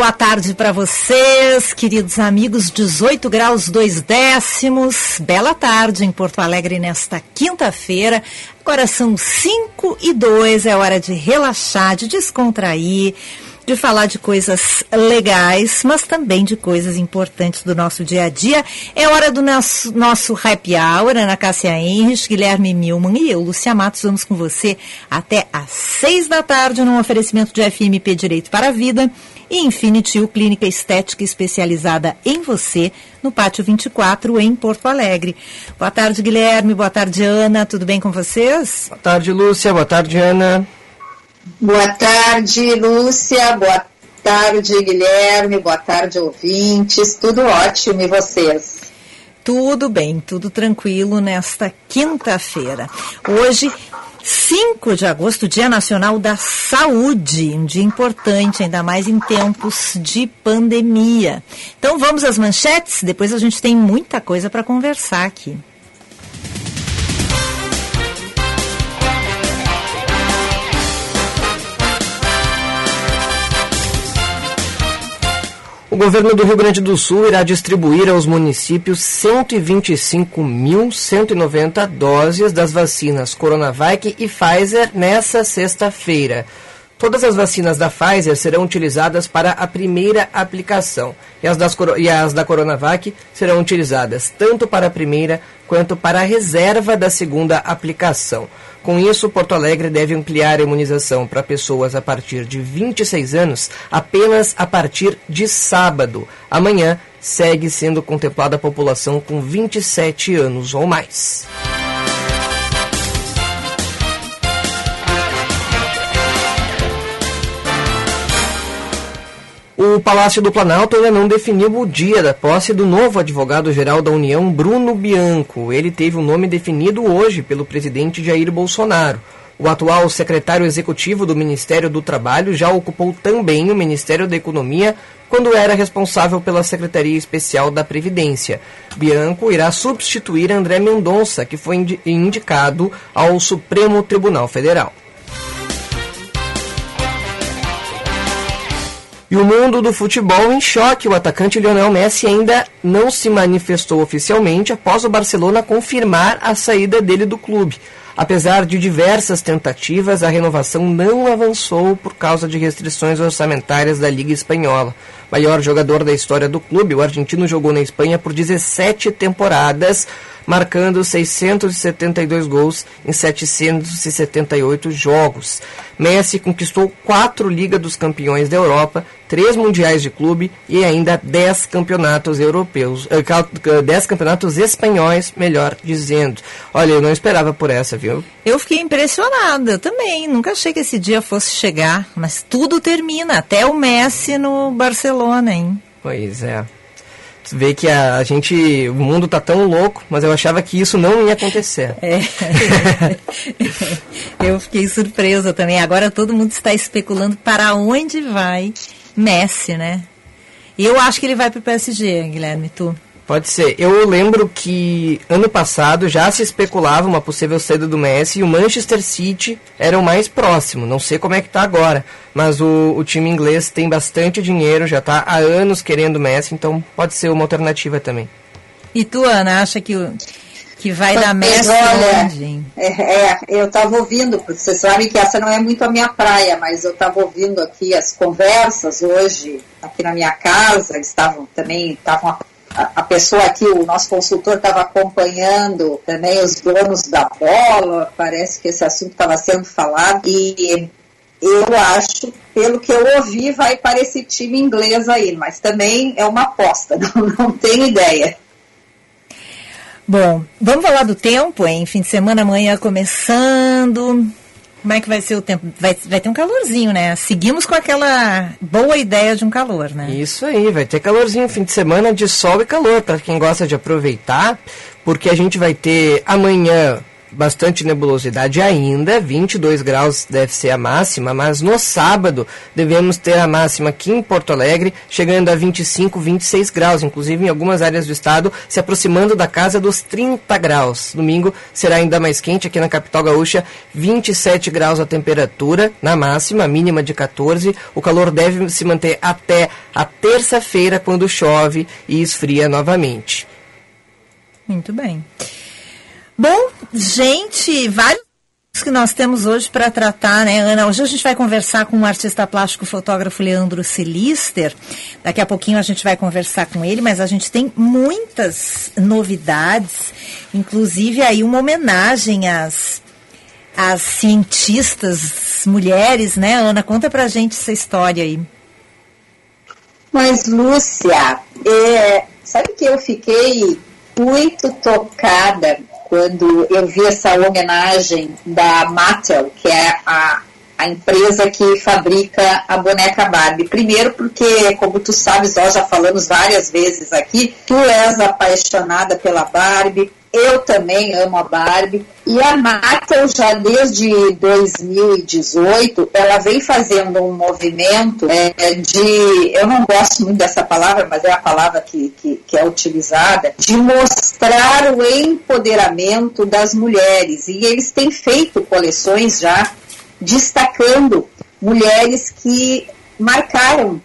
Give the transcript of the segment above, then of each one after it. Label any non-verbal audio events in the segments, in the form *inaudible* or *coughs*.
Boa tarde para vocês, queridos amigos. 18 graus 2 décimos. Bela tarde em Porto Alegre nesta quinta-feira. Agora são 5 e 2, é hora de relaxar, de descontrair de falar de coisas legais, mas também de coisas importantes do nosso dia a dia. É hora do nosso, nosso happy hour, Ana Cássia Henrich, Guilherme Milman e eu, Lucia Matos, vamos com você até às seis da tarde num oferecimento de FMP Direito para a Vida e Infinity U Clínica Estética especializada em você, no Pátio 24, em Porto Alegre. Boa tarde, Guilherme. Boa tarde, Ana. Tudo bem com vocês? Boa tarde, Lúcia. Boa tarde, Ana. Boa tarde, Lúcia. Boa tarde, Guilherme. Boa tarde, ouvintes. Tudo ótimo e vocês? Tudo bem, tudo tranquilo nesta quinta-feira. Hoje, 5 de agosto, Dia Nacional da Saúde, um dia importante, ainda mais em tempos de pandemia. Então vamos às manchetes, depois a gente tem muita coisa para conversar aqui. Governo do Rio Grande do Sul irá distribuir aos municípios 125.190 doses das vacinas Coronavac e Pfizer nesta sexta-feira. Todas as vacinas da Pfizer serão utilizadas para a primeira aplicação e as, das, e as da Coronavac serão utilizadas tanto para a primeira quanto para a reserva da segunda aplicação. Com isso, Porto Alegre deve ampliar a imunização para pessoas a partir de 26 anos apenas a partir de sábado. Amanhã segue sendo contemplada a população com 27 anos ou mais. O Palácio do Planalto ainda não definiu o dia da posse do novo advogado-geral da União, Bruno Bianco. Ele teve o nome definido hoje pelo presidente Jair Bolsonaro. O atual secretário executivo do Ministério do Trabalho já ocupou também o Ministério da Economia quando era responsável pela Secretaria Especial da Previdência. Bianco irá substituir André Mendonça, que foi indicado ao Supremo Tribunal Federal. E o mundo do futebol em choque. O atacante Lionel Messi ainda não se manifestou oficialmente após o Barcelona confirmar a saída dele do clube. Apesar de diversas tentativas, a renovação não avançou por causa de restrições orçamentárias da Liga Espanhola. Maior jogador da história do clube, o argentino jogou na Espanha por 17 temporadas, marcando 672 gols em 778 jogos. Messi conquistou quatro Liga dos Campeões da Europa, três Mundiais de Clube e ainda dez campeonatos europeus, eh, dez campeonatos espanhóis, melhor dizendo. Olha, eu não esperava por essa, viu? Eu fiquei impressionada também. Nunca achei que esse dia fosse chegar, mas tudo termina, até o Messi no Barcelona, hein? Pois é vê que a, a, gente, o mundo tá tão louco, mas eu achava que isso não ia acontecer. É. *laughs* eu fiquei surpresa também. Agora todo mundo está especulando para onde vai Messi, né? Eu acho que ele vai para o PSG, Guilherme, tu? Pode ser. Eu lembro que ano passado já se especulava uma possível saída do Messi e o Manchester City era o mais próximo. Não sei como é que está agora, mas o, o, time inglês tem bastante dinheiro, já está há anos querendo o Messi, então pode ser uma alternativa também. E tu, Ana, acha que, que vai dar Messi onde? É, é, eu estava ouvindo, você sabe que essa não é muito a minha praia, mas eu estava ouvindo aqui as conversas hoje aqui na minha casa, estavam também estavam a pessoa aqui, o nosso consultor, estava acompanhando também os donos da bola, parece que esse assunto estava sendo falado, e eu acho, pelo que eu ouvi, vai para esse time inglês aí, mas também é uma aposta, *laughs* não, não tenho ideia. Bom, vamos falar do tempo, hein? Fim de semana amanhã começando, Como é que vai ser o tempo? Vai, vai ter um calorzinho, né? Seguimos com aquela boa ideia de um calor, né? Isso aí, vai ter calorzinho, fim de semana de sol e calor, para quem gosta de aproveitar, porque a gente vai ter amanhã bastante nebulosidade ainda, 22 graus deve ser a máxima, mas no sábado devemos ter a máxima aqui em Porto Alegre, chegando a 25, 26 graus, inclusive em algumas áreas do estado, se aproximando da casa dos 30 graus. Domingo será ainda mais quente aqui na capital gaúcha, 27 graus a temperatura na máxima, mínima de 14. O calor deve se manter até a terça-feira, quando chove e esfria novamente. Muito bem. Bom, gente, vários que nós temos hoje para tratar, né, Ana? Hoje a gente vai conversar com o artista plástico fotógrafo Leandro Silister. Daqui a pouquinho a gente vai conversar com ele, mas a gente tem muitas novidades, inclusive aí uma homenagem às, às cientistas mulheres, né, Ana? Conta pra gente essa história aí. Mas, Lúcia, é, sabe que eu fiquei muito tocada quando eu vi essa homenagem da Mattel, que é a, a empresa que fabrica a boneca Barbie. Primeiro porque, como tu sabes, nós já falamos várias vezes aqui, tu és apaixonada pela Barbie, eu também amo a Barbie. E a Mattel, já desde 2018, ela vem fazendo um movimento é, de. Eu não gosto muito dessa palavra, mas é a palavra que, que, que é utilizada, de mostrar o empoderamento das mulheres. E eles têm feito coleções já destacando mulheres que marcaram uh,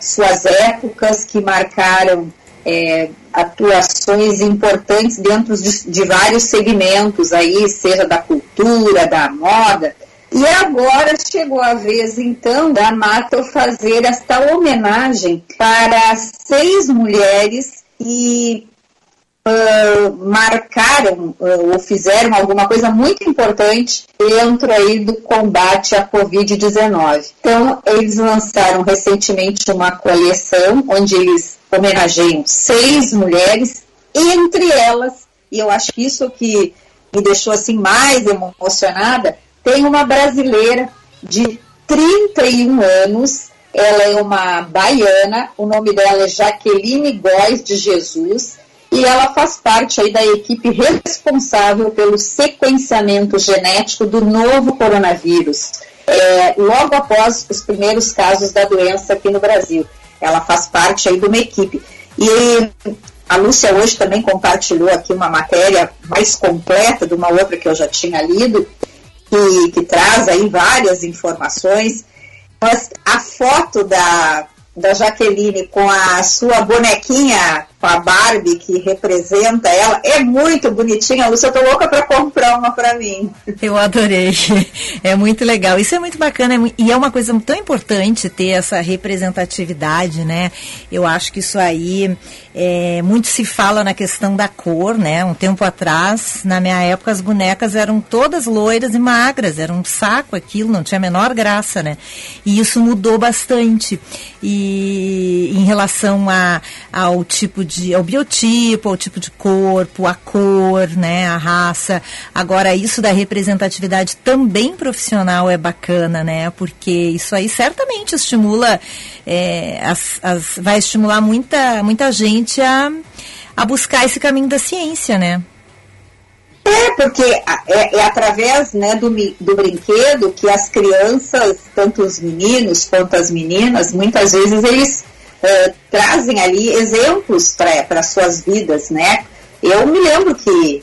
suas épocas, que marcaram é, atuações importantes dentro de, de, vários segmentos aí, seja da cultura, da moda. E agora chegou a vez, então, da Mato fazer esta homenagem para seis mulheres que marcaram uh, ou fizeram alguma coisa muito importante dentro aí do combate à Covid-19. Então, eles lançaram recentemente uma coleção onde eles homenageiam seis mulheres, entre elas, e eu acho que isso que me deixou assim mais emocionada, tem uma brasileira de 31 anos, ela é uma baiana, o nome dela é Jaqueline Góes de Jesus, e ela faz parte aí da equipe responsável pelo sequenciamento genético do novo coronavírus, é, logo após os primeiros casos da doença aqui no Brasil. Ela faz parte aí de uma equipe. E a Lúcia hoje também compartilhou aqui uma matéria mais completa de uma outra que eu já tinha lido, que, que traz aí várias informações. Mas a foto da, da Jaqueline com a sua bonequinha com a Barbie que representa ela. É muito bonitinha, Lúcia. Eu tô louca para comprar uma para mim. Eu adorei. *laughs* É muito legal. Isso é muito bacana é e é uma coisa tão importante ter essa representatividade, né? Eu acho que isso aí é, muito se fala na questão da cor, né? Um tempo atrás, na minha época, as bonecas eram todas loiras e magras, era um saco aquilo, não tinha a menor graça, né? E isso mudou bastante. E em relação a, ao tipo de ao biotipo, ao tipo de corpo, a cor, né, a raça. Agora isso da representatividade também profissional é bacana, né? Porque isso aí certamente estimula, é, as, as, vai estimular muita muita gente a, a buscar esse caminho da ciência, né? É, porque é, é, através né, do, do brinquedo que as crianças, tanto os meninos quanto as meninas, muitas vezes eles uh, trazem ali exemplos para suas vidas, né? Eu me lembro que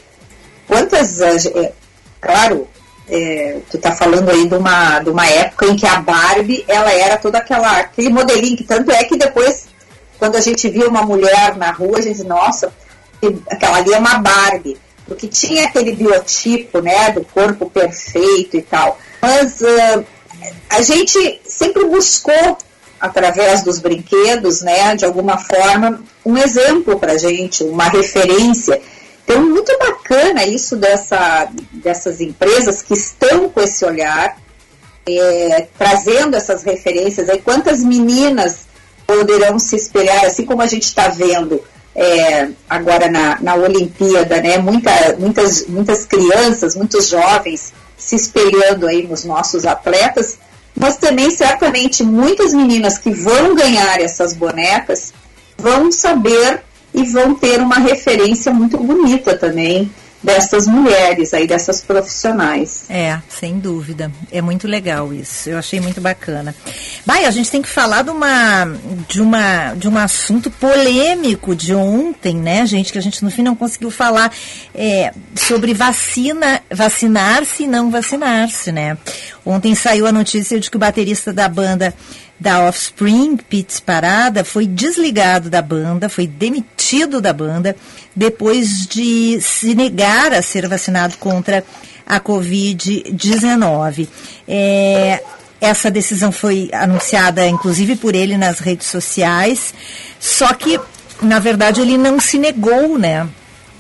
quantas, uh, claro, é, tu tá falando aí de uma, de uma época em que a Barbie, ela era toda aquela, aquele modelinho, que tanto é que depois, quando a gente via uma mulher na rua, a gente, nossa, aquela ali é uma Barbie, porque tinha aquele biotipo, né, do corpo perfeito e tal. Mas uh, a gente sempre buscou através dos brinquedos, né, de alguma forma, um exemplo para gente, uma referência. Então, muito bacana isso dessa, dessas empresas que estão com esse olhar, é, trazendo essas referências. Aí, quantas meninas poderão se espelhar, assim como a gente está vendo é, agora na, na Olimpíada, né? Muita, muitas, muitas crianças, muitos jovens se espelhando aí nos nossos atletas, mas também certamente muitas meninas que vão ganhar essas bonecas vão saber e vão ter uma referência muito bonita também dessas mulheres aí, dessas profissionais. É, sem dúvida. É muito legal isso. Eu achei muito bacana. Vai, a gente tem que falar de uma de uma de um assunto polêmico de ontem, né, gente, que a gente no fim não conseguiu falar é, sobre vacina, vacinar-se e não vacinar-se, né? Ontem saiu a notícia de que o baterista da banda da Offspring, Pete Parada, foi desligado da banda, foi demitido da banda, depois de se negar a ser vacinado contra a Covid-19. É, essa decisão foi anunciada, inclusive, por ele nas redes sociais, só que, na verdade, ele não se negou, né?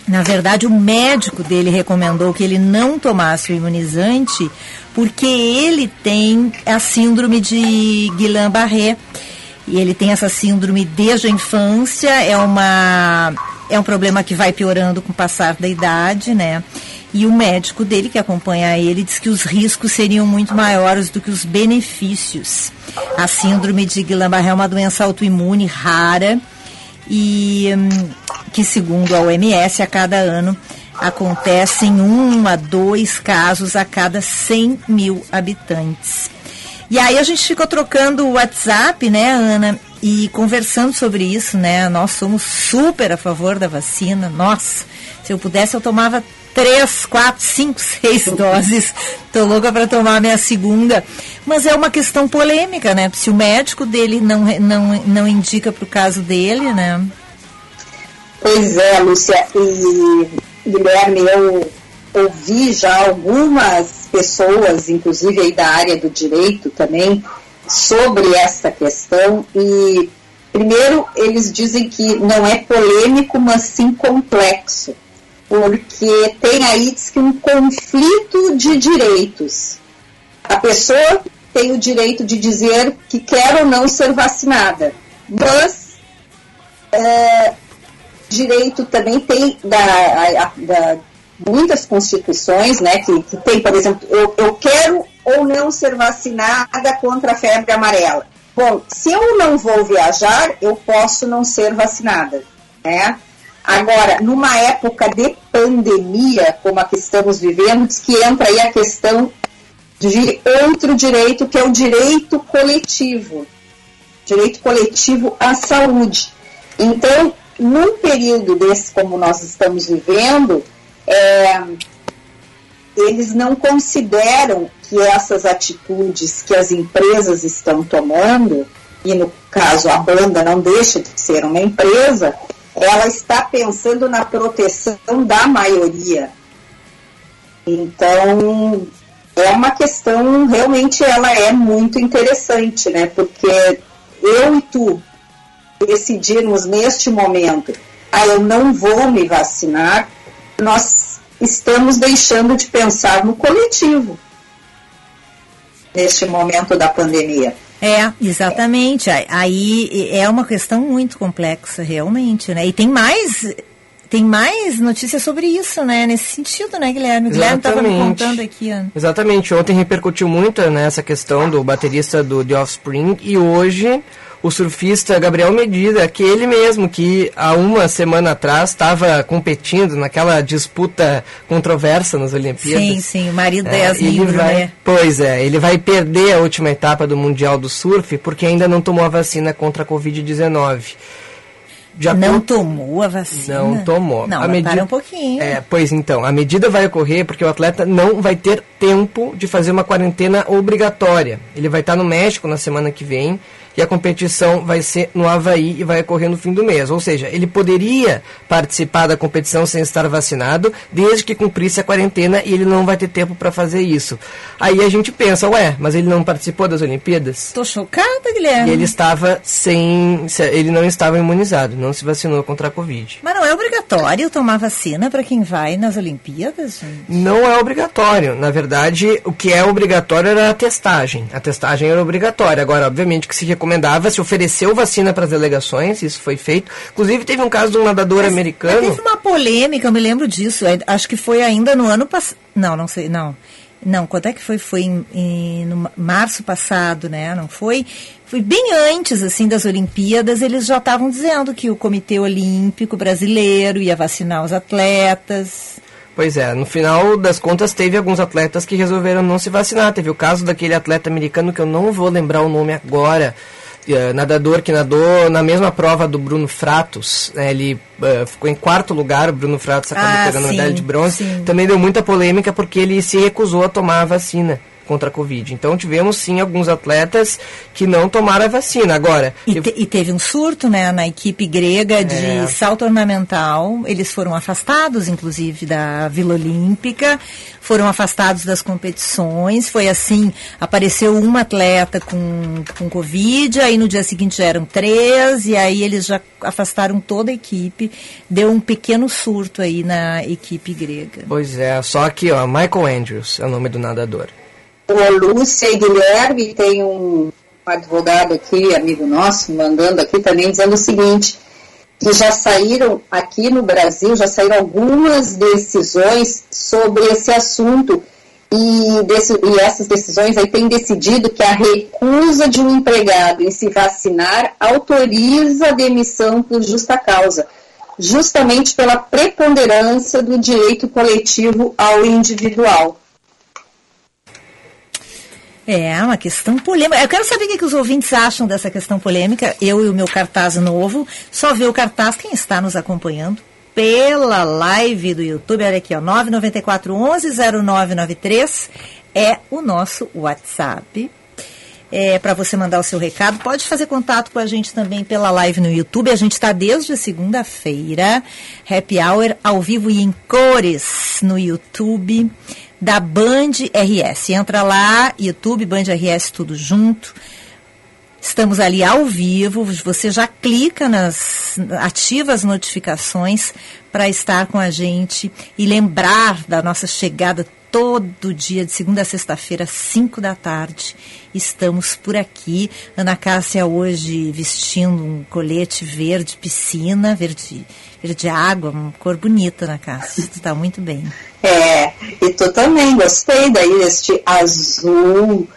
Na verdade, o médico dele recomendou que ele não tomasse o imunizante porque ele tem a síndrome de Guillain-Barré. E ele tem essa síndrome desde a infância, é, uma, é um problema que vai piorando com o passar da idade, né? E o médico dele, que acompanha ele, diz que os riscos seriam muito maiores do que os benefícios. A síndrome de Guillain-Barré é uma doença autoimune rara e hum, que, segundo a OMS, a cada ano acontecem um a dois casos a cada 100 mil habitantes. E aí a gente ficou trocando o WhatsApp, né, Ana, e conversando sobre isso, né? Nós somos super a favor da vacina. Nossa, se eu pudesse eu tomava três, quatro, cinco, seis doses. Tô louca para tomar a minha segunda. Mas é uma questão polêmica, né? Se o médico dele não, não, não indica para o caso dele, né? Pois é, Lúcia. E Guilherme, eu ouvi já algumas pessoas, inclusive aí da área do direito também, sobre essa questão e primeiro eles dizem que não é polêmico, mas sim complexo, porque tem aí diz que um conflito de direitos. A pessoa tem o direito de dizer que quer ou não ser vacinada, mas é, direito também tem da, da muitas constituições, né, que, que tem, por exemplo, eu, eu quero ou não ser vacinada contra a febre amarela. Bom, se eu não vou viajar, eu posso não ser vacinada, né? Agora, numa época de pandemia, como a que estamos vivendo, diz que entra aí a questão de outro direito, que é o direito coletivo. Direito coletivo à saúde. Então, num período desse como nós estamos vivendo, é, eles não consideram que essas atitudes que as empresas estão tomando, e no caso a banda não deixa de ser uma empresa, ela está pensando na proteção da maioria. Então, é uma questão, realmente ela é muito interessante, né? Porque eu e tu, decidirmos neste momento, ah, eu não vou me vacinar, nós estamos deixando de pensar no coletivo neste momento da pandemia. É, exatamente. Aí é uma questão muito complexa, realmente, né? E tem mais tem mais notícias sobre isso, né? Nesse sentido, né, Guilherme? O Guilherme estava me contando aqui. Ó. Exatamente. Ontem repercutiu muito nessa né, questão do baterista do The Offspring e hoje o surfista Gabriel Medida, aquele mesmo que há uma semana atrás estava competindo naquela disputa controversa nas Olimpíadas. Sim, sim, o marido é, Yasmin vai, né? Pois é, ele vai perder a última etapa do Mundial do Surf porque ainda não tomou a vacina contra a Covid-19. Já não tomou a vacina? Não tomou. Não, a medida, para um pouquinho. É, pois então, a medida vai ocorrer porque o atleta não vai ter tempo de fazer uma quarentena obrigatória. Ele vai estar no México na semana que vem e a competição vai ser no Havaí e vai ocorrer no fim do mês. Ou seja, ele poderia participar da competição sem estar vacinado, desde que cumprisse a quarentena e ele não vai ter tempo para fazer isso. Aí a gente pensa, ué, mas ele não participou das Olimpíadas? Tô chocada, Guilherme. E ele estava sem. Ele não estava imunizado, não se vacinou contra a Covid. Mas não é obrigatório tomar vacina para quem vai nas Olimpíadas? Gente? Não é obrigatório. Na verdade, o que é obrigatório era a testagem. A testagem era obrigatória. Agora, obviamente que se recomenda recomendava, se ofereceu vacina para as delegações, isso foi feito. Inclusive, teve um caso de um nadador mas, americano. Mas teve uma polêmica, eu me lembro disso. É, acho que foi ainda no ano passado. Não, não sei, não. Não, quando é que foi? Foi em, em, no março passado, né? Não foi? Foi bem antes, assim, das Olimpíadas, eles já estavam dizendo que o Comitê Olímpico Brasileiro ia vacinar os atletas. Pois é, no final das contas teve alguns atletas que resolveram não se vacinar. Teve o caso daquele atleta americano que eu não vou lembrar o nome agora, uh, nadador que nadou na mesma prova do Bruno Fratos. Né, ele uh, ficou em quarto lugar, o Bruno Fratos acabou Ah, pegando a sim, medalha de bronze. sim. Também deu muita polêmica porque ele se recusou a tomar a vacina contra a Covid. Então tivemos sim alguns atletas que não tomaram a vacina. Agora, E, te- e teve um surto, né, na equipe grega de É. salto ornamental. Eles foram afastados, inclusive, da Vila Olímpica, foram afastados das competições. Foi assim, apareceu uma atleta com, com Covid, aí no dia seguinte já eram três, e aí eles já afastaram toda a equipe. Deu um pequeno surto aí na equipe grega. pois é, só aqui, ó, Michael Andrews é o nome do nadador. O Lúcia e Guilherme tem um advogado aqui, amigo nosso, mandando aqui também dizendo o seguinte, que já saíram aqui no Brasil, já saíram algumas decisões sobre esse assunto e, e essas decisões aí têm decidido que a recusa de um empregado em se vacinar autoriza a demissão por justa causa, justamente pela preponderância do direito coletivo ao individual. É, uma questão polêmica. Eu quero saber o que, que os ouvintes acham dessa questão polêmica. Eu e o meu cartaz novo. Só vê o cartaz quem está nos acompanhando pela live do YouTube. Olha aqui, ó, 994 11 0993 é o nosso WhatsApp. É, para você mandar o seu recado. Pode fazer contato com a gente também pela live no YouTube. A gente está desde segunda-feira, Happy Hour ao vivo e em cores no YouTube da Band RS. Entra lá, YouTube, Band RS, tudo junto. Estamos ali ao vivo, você já clica nas ativa as notificações para estar com a gente e lembrar da nossa chegada todo dia, de segunda a sexta-feira, às 5 da tarde. Estamos por aqui. Ana Cássia hoje vestindo um colete verde piscina, verde, verde água, uma cor bonita, Ana Cássia. Está muito bem. *laughs* É, e tu também gostei daí deste azul,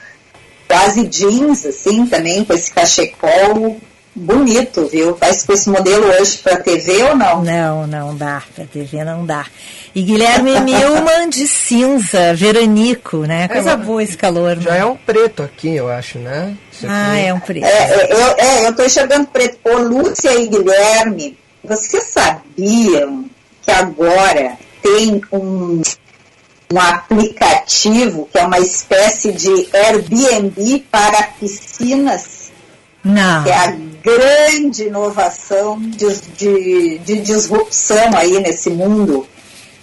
quase jeans, assim, também, com esse cachecol bonito, viu? Faz com esse modelo hoje pra TV ou não? Não, não dá, para TV não dá. E Guilherme *laughs* Milman de cinza, veranico, né? Coisa É, boa esse calor. Já né? é um preto aqui, eu acho, né? Ah, é um preto. É, é, eu, é, eu tô enxergando preto. Ô, Lúcia e Guilherme, vocês sabiam que agora tem um, um aplicativo que é uma espécie de Airbnb para piscinas? Não. que é a grande inovação de, de, de disrupção aí nesse mundo.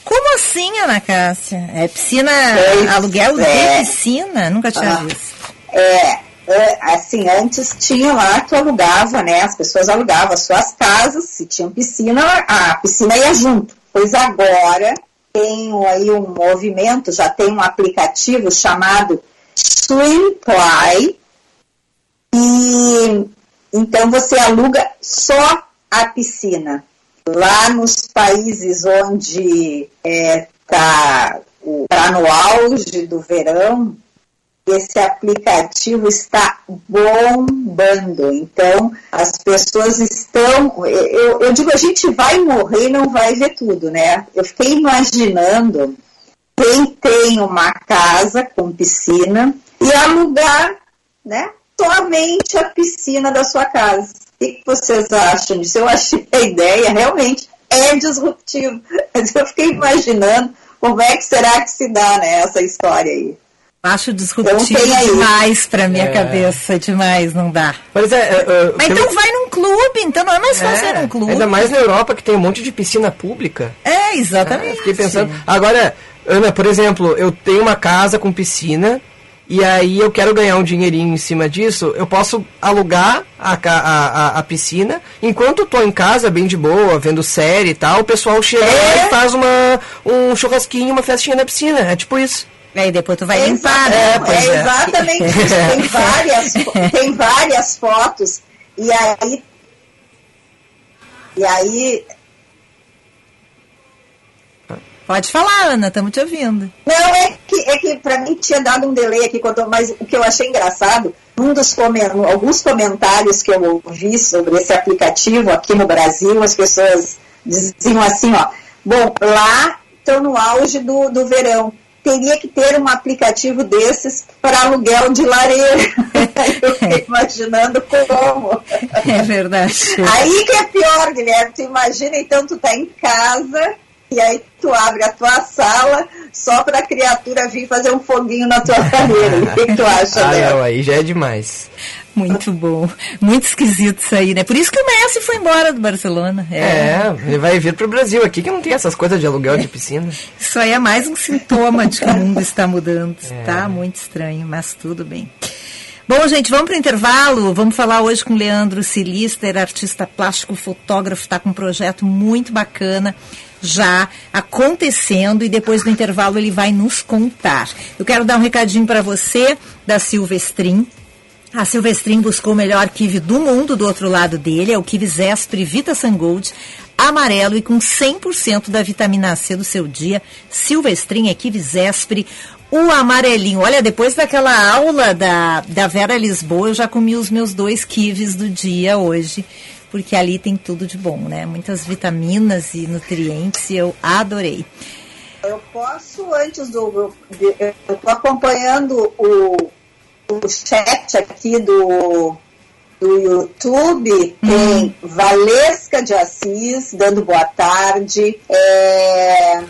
Como assim, Ana Cássia? É piscina, Pois aluguel é. de piscina? Nunca tinha Ah. visto. É, é, assim, antes tinha lá que alugava, né? As pessoas alugavam as suas casas, se tinham piscina, a piscina ia junto. Pois agora tem aí um movimento, já tem um aplicativo chamado Swimply, e então você aluga só a piscina. Lá nos países onde está tá no auge do verão, esse aplicativo está bombando. Então, as pessoas estão. Eu, eu digo, a gente vai morrer e não vai ver tudo, né? Eu fiquei imaginando quem tem uma casa com piscina e alugar, né? Somente a piscina da sua casa. O que vocês acham disso? Eu achei a ideia realmente é disruptiva. *laughs* Mas eu fiquei imaginando como é que será que se dá né, essa história aí. Acho Então disruptivo aí. demais pra minha É. cabeça, demais, não dá. Pois é, é, é, Mas então vai num clube, então não é mais fácil ir É, num clube. Ainda mais na Europa que tem um monte de piscina pública. É, Eu exatamente. Fiquei pensando. Agora, Ana, por exemplo, eu tenho uma casa com piscina e aí eu quero ganhar um dinheirinho em cima disso. Eu posso alugar a, a, a, a piscina. Enquanto eu tô em casa, bem de boa, vendo série e tal, o pessoal chega lá e faz uma, um churrasquinho, uma festinha na piscina. É tipo isso. Aí depois tu vai É, limpar, exa- né? É, pois é é. exatamente isso. *laughs* Tem várias, tem várias fotos. E aí. E aí. Pode falar, Ana, estamos te ouvindo. Não, é que é que para mim tinha dado um delay aqui, mas o que eu achei engraçado, um dos alguns comentários que eu ouvi sobre esse aplicativo aqui no Brasil, as pessoas diziam assim, ó, bom, lá estão no auge do, do verão teria que ter um aplicativo desses para aluguel de lareira. *laughs* Eu fiquei imaginando como. É verdade. Aí que é pior, Guilherme. Tu imagina, então, tu tá em casa e aí tu abre a tua sala só para a criatura vir fazer um foguinho na tua lareira. O que, tu acha, Ah, aí já é demais. Muito bom. Muito esquisito isso aí, né? Por isso que o Messi foi embora do Barcelona. É, é ele vai vir pro Brasil aqui que não tem essas coisas de aluguel de piscina. Isso aí é mais um sintoma de que o mundo está mudando. É. Tá muito estranho, mas tudo bem. Bom, gente, vamos para o intervalo. Vamos falar hoje com Leandro Silister, artista plástico, fotógrafo, está com um projeto muito bacana já acontecendo e depois do intervalo ele vai nos contar. Eu quero dar um recadinho para você da Silvestrin. A Silvestrin buscou o melhor kiwi do mundo do outro lado dele, é o kiwi Zespri Vita Sangold, amarelo e com 100% da vitamina C do seu dia. Silvestrin é kiwi Zespri, o amarelinho. Olha, depois daquela aula da, da Vera Lisboa, eu já comi os meus dois kiwis do dia hoje, porque ali tem tudo de bom, né? Muitas vitaminas e nutrientes e eu adorei. Eu posso, antes do. Eu estou acompanhando o o chat aqui do, do YouTube tem uhum. Valesca de Assis dando boa tarde. É,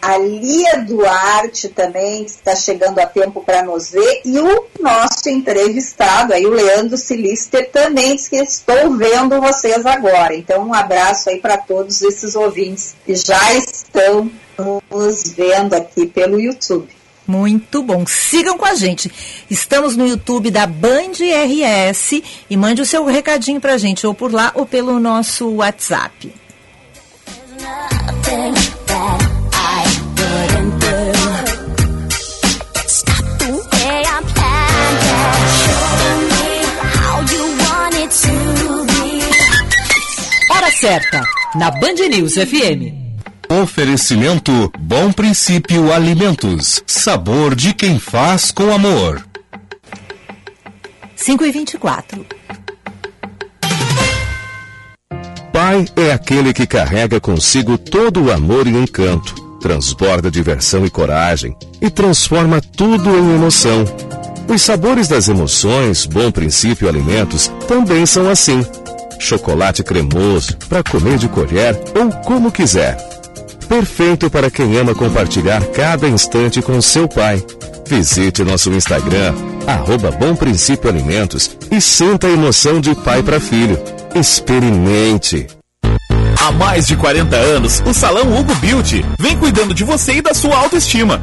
a Lia Duarte também, que está chegando a tempo para nos ver, e o nosso entrevistado, aí o Leandro Silister, também que estou vendo vocês agora. Então, um abraço aí para todos esses ouvintes que já estão nos vendo aqui pelo YouTube. Muito bom. Sigam com a gente. Estamos no YouTube da Band RS e mande o seu recadinho pra gente, ou por lá ou pelo nosso WhatsApp. Certa, na Band News FM. Oferecimento Bom Princípio Alimentos. Sabor de quem faz com amor. 5 e 24. Pai é aquele que carrega consigo todo o amor e encanto, transborda diversão e coragem e transforma tudo em emoção. Os sabores das emoções, Bom Princípio Alimentos, também são assim. Chocolate cremoso, para comer de colher ou como quiser perfeito para quem ama compartilhar cada instante com seu pai. Visite nosso Instagram, arroba Bom Princípio Alimentos e sinta a emoção de pai para filho. Experimente! Há mais de 40 anos, o Salão Hugo Beauty vem cuidando de você e da sua autoestima,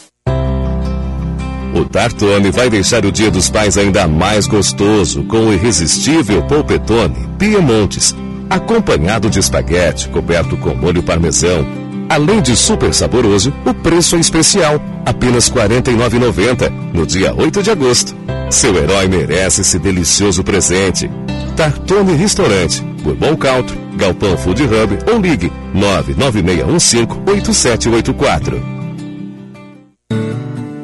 Tartone vai deixar o Dia dos Pais ainda mais gostoso com o irresistível polpetone Piemontes, acompanhado de espaguete coberto com molho parmesão. Além de super saboroso, o preço é especial, apenas R$ 49,90, no dia 8 de agosto. Seu herói merece esse delicioso presente. Tartone Restaurante, Bourbon Country, Galpão Food Hub ou ligue 99615 8784.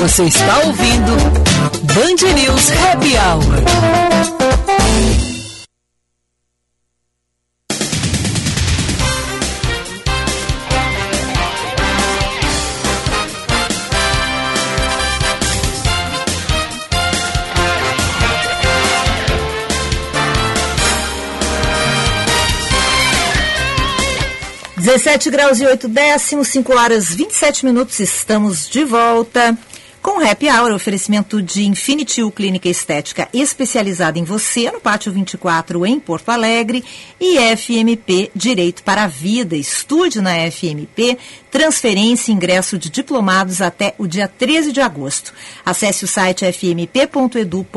Você está ouvindo Band News Happy Hour. 17 graus e 8 décimos, 5 horas 27 minutos, estamos de volta com Happy Hour, oferecimento de Infinity U Clínica Estética especializada em você, no Pátio 24 em Porto Alegre, e FMP Direito para a Vida. Estude na FMP, transferência e ingresso de diplomados até o dia 13 de agosto. Acesse o site fmp.edu.br,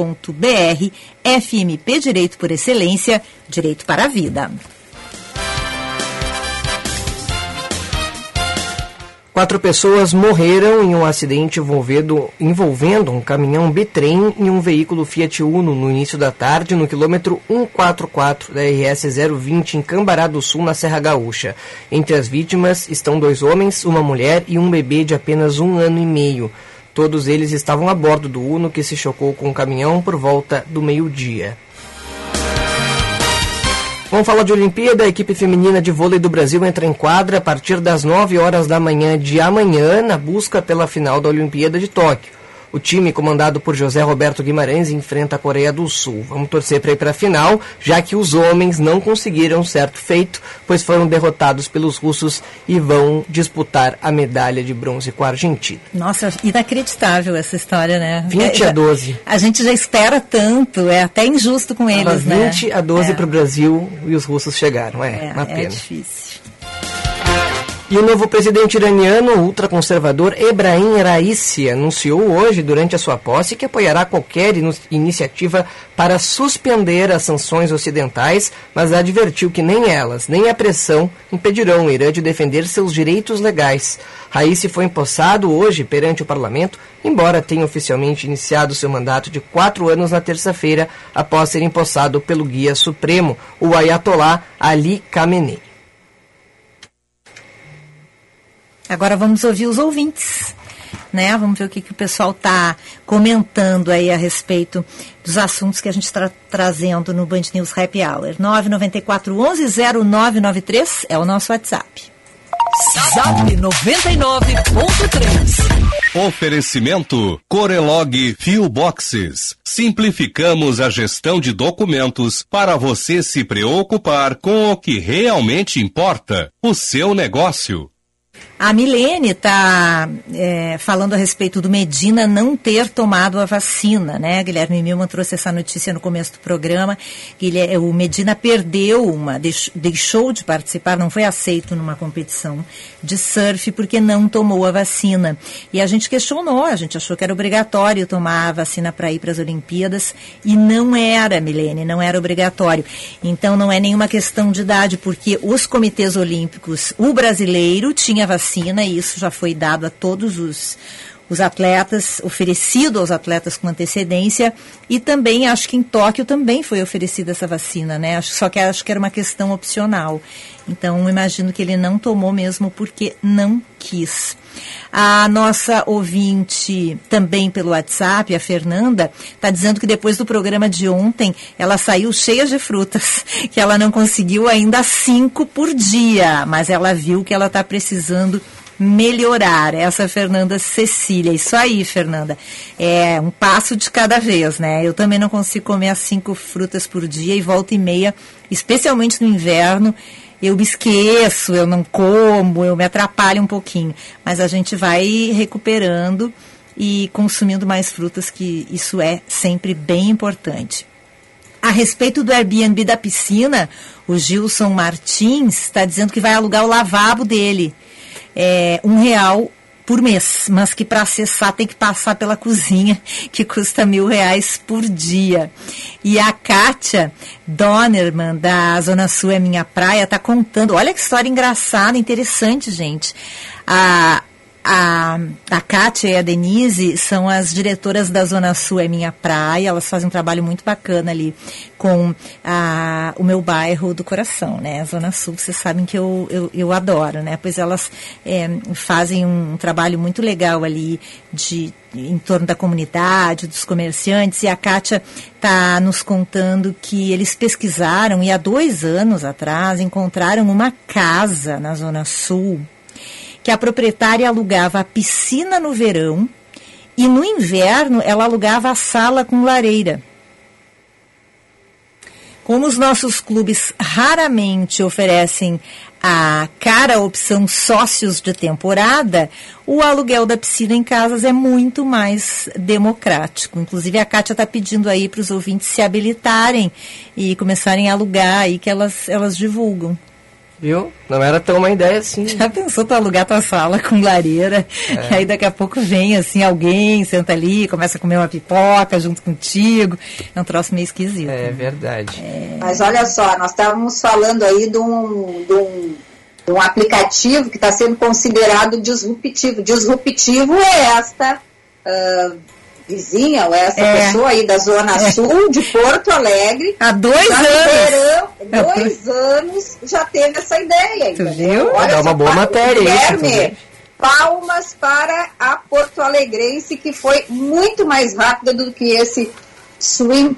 FMP Direito por Excelência, Direito para a Vida. Quatro pessoas morreram em um acidente envolvendo, envolvendo um caminhão bitrem e um veículo Fiat Uno no início da tarde, no quilômetro 144 da RS 020 em Cambará do Sul, na Serra Gaúcha. Entre as vítimas estão dois homens, uma mulher e um bebê de apenas um ano e meio. Todos eles estavam a bordo do Uno que se chocou com o caminhão por volta do meio-dia. Vamos falar de Olimpíada. A equipe feminina de vôlei do Brasil entra em quadra a partir das 9 horas da manhã de amanhã na busca pela final da Olimpíada de Tóquio. O time, comandado por José Roberto Guimarães, enfrenta a Coreia do Sul. Vamos torcer para ir para a final, já que os homens não conseguiram certo feito, pois foram derrotados pelos russos e vão disputar a medalha de bronze com a Argentina. Nossa, inacreditável essa história, né? 20 é, a 12. A gente já espera tanto, é até injusto com eles, Tava né? 20 a 12 é. para o Brasil e os russos chegaram. É, É, uma é pena. difícil. E o novo presidente iraniano, ultraconservador Ebrahim Raisi, anunciou hoje, durante a sua posse, que apoiará qualquer inu- iniciativa para suspender as sanções ocidentais, mas advertiu que nem elas, nem a pressão impedirão o Irã de defender seus direitos legais. Raisi foi empossado hoje perante o parlamento, embora tenha oficialmente iniciado seu mandato de quatro anos na terça-feira, após ser empossado pelo guia supremo, o Ayatollah Ali Khamenei. Agora vamos ouvir os ouvintes. Né? Vamos ver o que, que o pessoal está comentando aí a respeito dos assuntos que a gente está trazendo no Band News Happy Hour. 994 11 0993 é o nosso WhatsApp. Zap 99.3. Oferecimento Corelog Fio Boxes. Simplificamos a gestão de documentos para você se preocupar com o que realmente importa, o seu negócio. A Milene está falando a respeito do Medina não ter tomado a vacina, né? Guilherme Milman trouxe essa notícia no começo do programa. Guilherme, o Medina perdeu uma, deix- deixou de participar, não foi aceito numa competição de surf porque não tomou a vacina. E a gente questionou, a gente achou que era obrigatório tomar a vacina para ir para as Olimpíadas e não era, Milene, não era obrigatório. Então não é nenhuma questão de idade, porque os comitês olímpicos, o brasileiro tinha vacina e isso já foi dado a todos os os atletas, oferecido aos atletas com antecedência, e também acho que em Tóquio também foi oferecida essa vacina, né? Acho, só que acho que era uma questão opcional. Então, imagino que ele não tomou mesmo porque não quis. A nossa ouvinte, também pelo WhatsApp, a Fernanda, está dizendo que depois do programa de ontem, ela saiu cheia de frutas, *laughs* que ela não conseguiu ainda cinco por dia, mas ela viu que ela está precisando melhorar. Essa é Fernanda Cecília. Isso aí, Fernanda. É um passo de cada vez, né? Eu também não consigo comer as cinco frutas por dia e volta e meia, especialmente no inverno. Eu me esqueço, eu não como, eu me atrapalho um pouquinho. Mas a gente vai recuperando e consumindo mais frutas, que isso é sempre bem importante. A respeito do Airbnb da piscina, o Gilson Martins está dizendo que vai alugar o lavabo dele. É, um real por mês, mas que para acessar tem que passar pela cozinha, *laughs* que custa mil reais por dia. E a Kátia Donnerman, da Zona Sul é Minha Praia, está contando. Olha que história engraçada, interessante, gente. A, a, a Kátia e a Denise são as diretoras da Zona Sul é Minha Praia, elas fazem um trabalho muito bacana ali com a, o meu bairro do coração, né? A Zona Sul, vocês sabem que eu, eu, eu adoro, né? Pois elas é, fazem um trabalho muito legal ali de, em torno da comunidade, dos comerciantes, e a Kátia está nos contando que eles pesquisaram e há dois anos atrás encontraram uma casa na Zona Sul que a proprietária alugava a piscina no verão e no inverno ela alugava a sala com lareira. Como os nossos clubes raramente oferecem a cara opção sócios de temporada, o aluguel da piscina em casas é muito mais democrático. Inclusive, a Kátia está pedindo aí para os ouvintes se habilitarem e começarem a alugar aí que elas, elas divulgam. Viu? Não era tão uma ideia assim. Já pensou tu alugar tua sala com lareira, é. e aí daqui a pouco vem assim alguém, senta ali, começa a comer uma pipoca junto contigo. É um troço meio esquisito. É né? verdade. É... Mas olha só, nós estávamos falando aí de um, de um, de um aplicativo que está sendo considerado disruptivo. Disruptivo é esta. Uh, vizinha, ou essa é. pessoa aí da Zona é. Sul de Porto Alegre. Há dois anos. Verão, dois anos já teve essa ideia. Tu viu? Olha, é uma boa matéria Guilherme, palmas para a Porto Alegrense, que foi muito mais rápida do que esse swing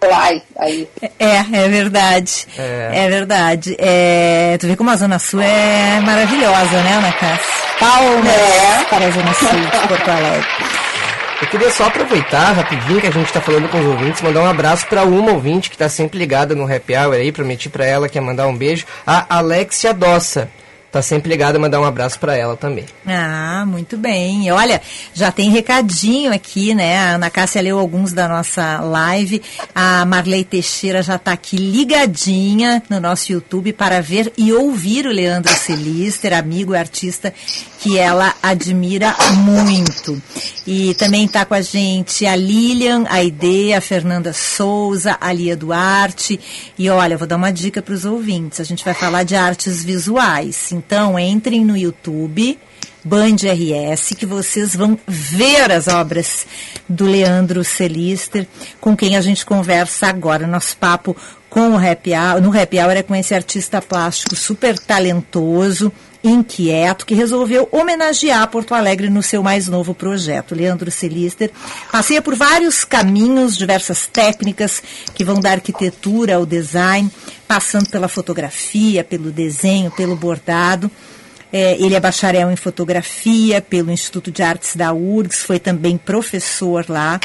Fly aí. É, é verdade. É, é verdade. É, tu vê como a Zona Sul é maravilhosa, né, Ana Cássia? Palmas é. para a Zona Sul de Porto Alegre. Eu queria só aproveitar rapidinho que a gente está falando com os ouvintes, mandar um abraço para uma ouvinte que está sempre ligada no Happy Hour aí, prometi para ela que ia mandar um beijo, a Alexia Dossa tá sempre ligada, mandar um abraço para ela também. Ah, muito bem. Olha, já tem recadinho aqui, né? A Ana Cássia leu alguns da nossa live. A Marley Teixeira já está aqui ligadinha no nosso YouTube para ver e ouvir o Leandro Celister, amigo e artista que ela admira muito. E também está com a gente a Lilian, a Ide, a Fernanda Souza, a Lia Duarte. E olha, vou dar uma dica para os ouvintes. A gente vai falar de artes visuais. Então, entrem no YouTube, Band RS, que vocês vão ver as obras do Leandro Celister, com quem a gente conversa agora. Nosso papo com o Happy Hour, no Happy Hour é com esse artista plástico super talentoso, inquieto, que resolveu homenagear Porto Alegre no seu mais novo projeto. Leandro Celister passeia por vários caminhos, diversas técnicas que vão da arquitetura ao design, passando pela fotografia, pelo desenho, pelo bordado. É, ele é bacharel em fotografia pelo Instituto de Artes da URGS, foi também professor lá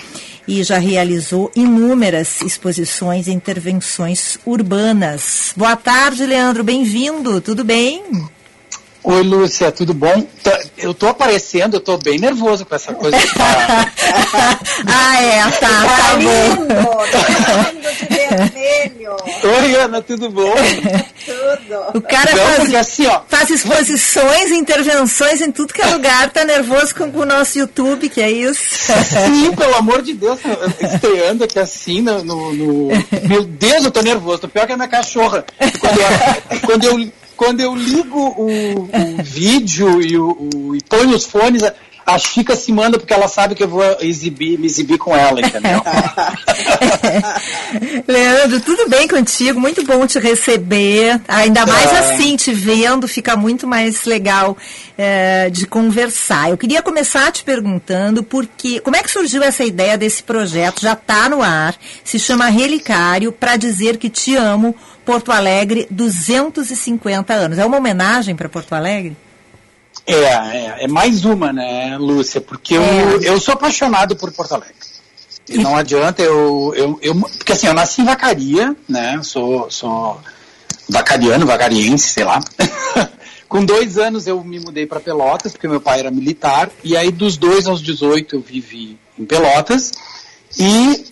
e já realizou inúmeras exposições e intervenções urbanas. Boa tarde, Leandro, bem-vindo, tudo bem? Oi, Lúcia, tudo bom? Eu tô aparecendo, eu tô bem nervoso com essa coisa. Tá... *laughs* ah, é, tá, tá, tá lindo, tá lindo de vermelho. *laughs* Oi, Ana, tudo bom? tudo. O cara então, faz, assim, ó, faz exposições, intervenções em tudo que é lugar, tá nervoso com, com o nosso YouTube, que é isso? Sim, pelo amor de Deus, estreando aqui assim no, no, no... *laughs* Meu Deus, eu tô nervoso, tô pior que a minha cachorra. Quando eu, quando eu quando eu ligo o, o vídeo e, o, o, e ponho os fones, a Chica se manda porque ela sabe que eu vou exibir, me exibir com ela, entendeu? *laughs* Leandro, tudo bem contigo? Muito bom te receber. Ainda mais é. assim, te vendo, fica muito mais legal é, de conversar. Eu queria começar te perguntando porque como é que surgiu essa ideia desse projeto? Já está no ar, se chama Relicário, para dizer que te amo, Porto Alegre, 250 anos. É uma homenagem para Porto Alegre? É, é, é, mais uma, né, Lúcia? Porque é. eu, eu sou apaixonado por Porto Alegre. E não adianta eu, eu, eu. Porque assim, eu nasci em Vacaria, né? Sou, sou vacariano, vacariense, sei lá. *laughs* Com dois anos eu me mudei para Pelotas, porque meu pai era militar. E aí, dos dois aos 18, eu vivi em Pelotas. E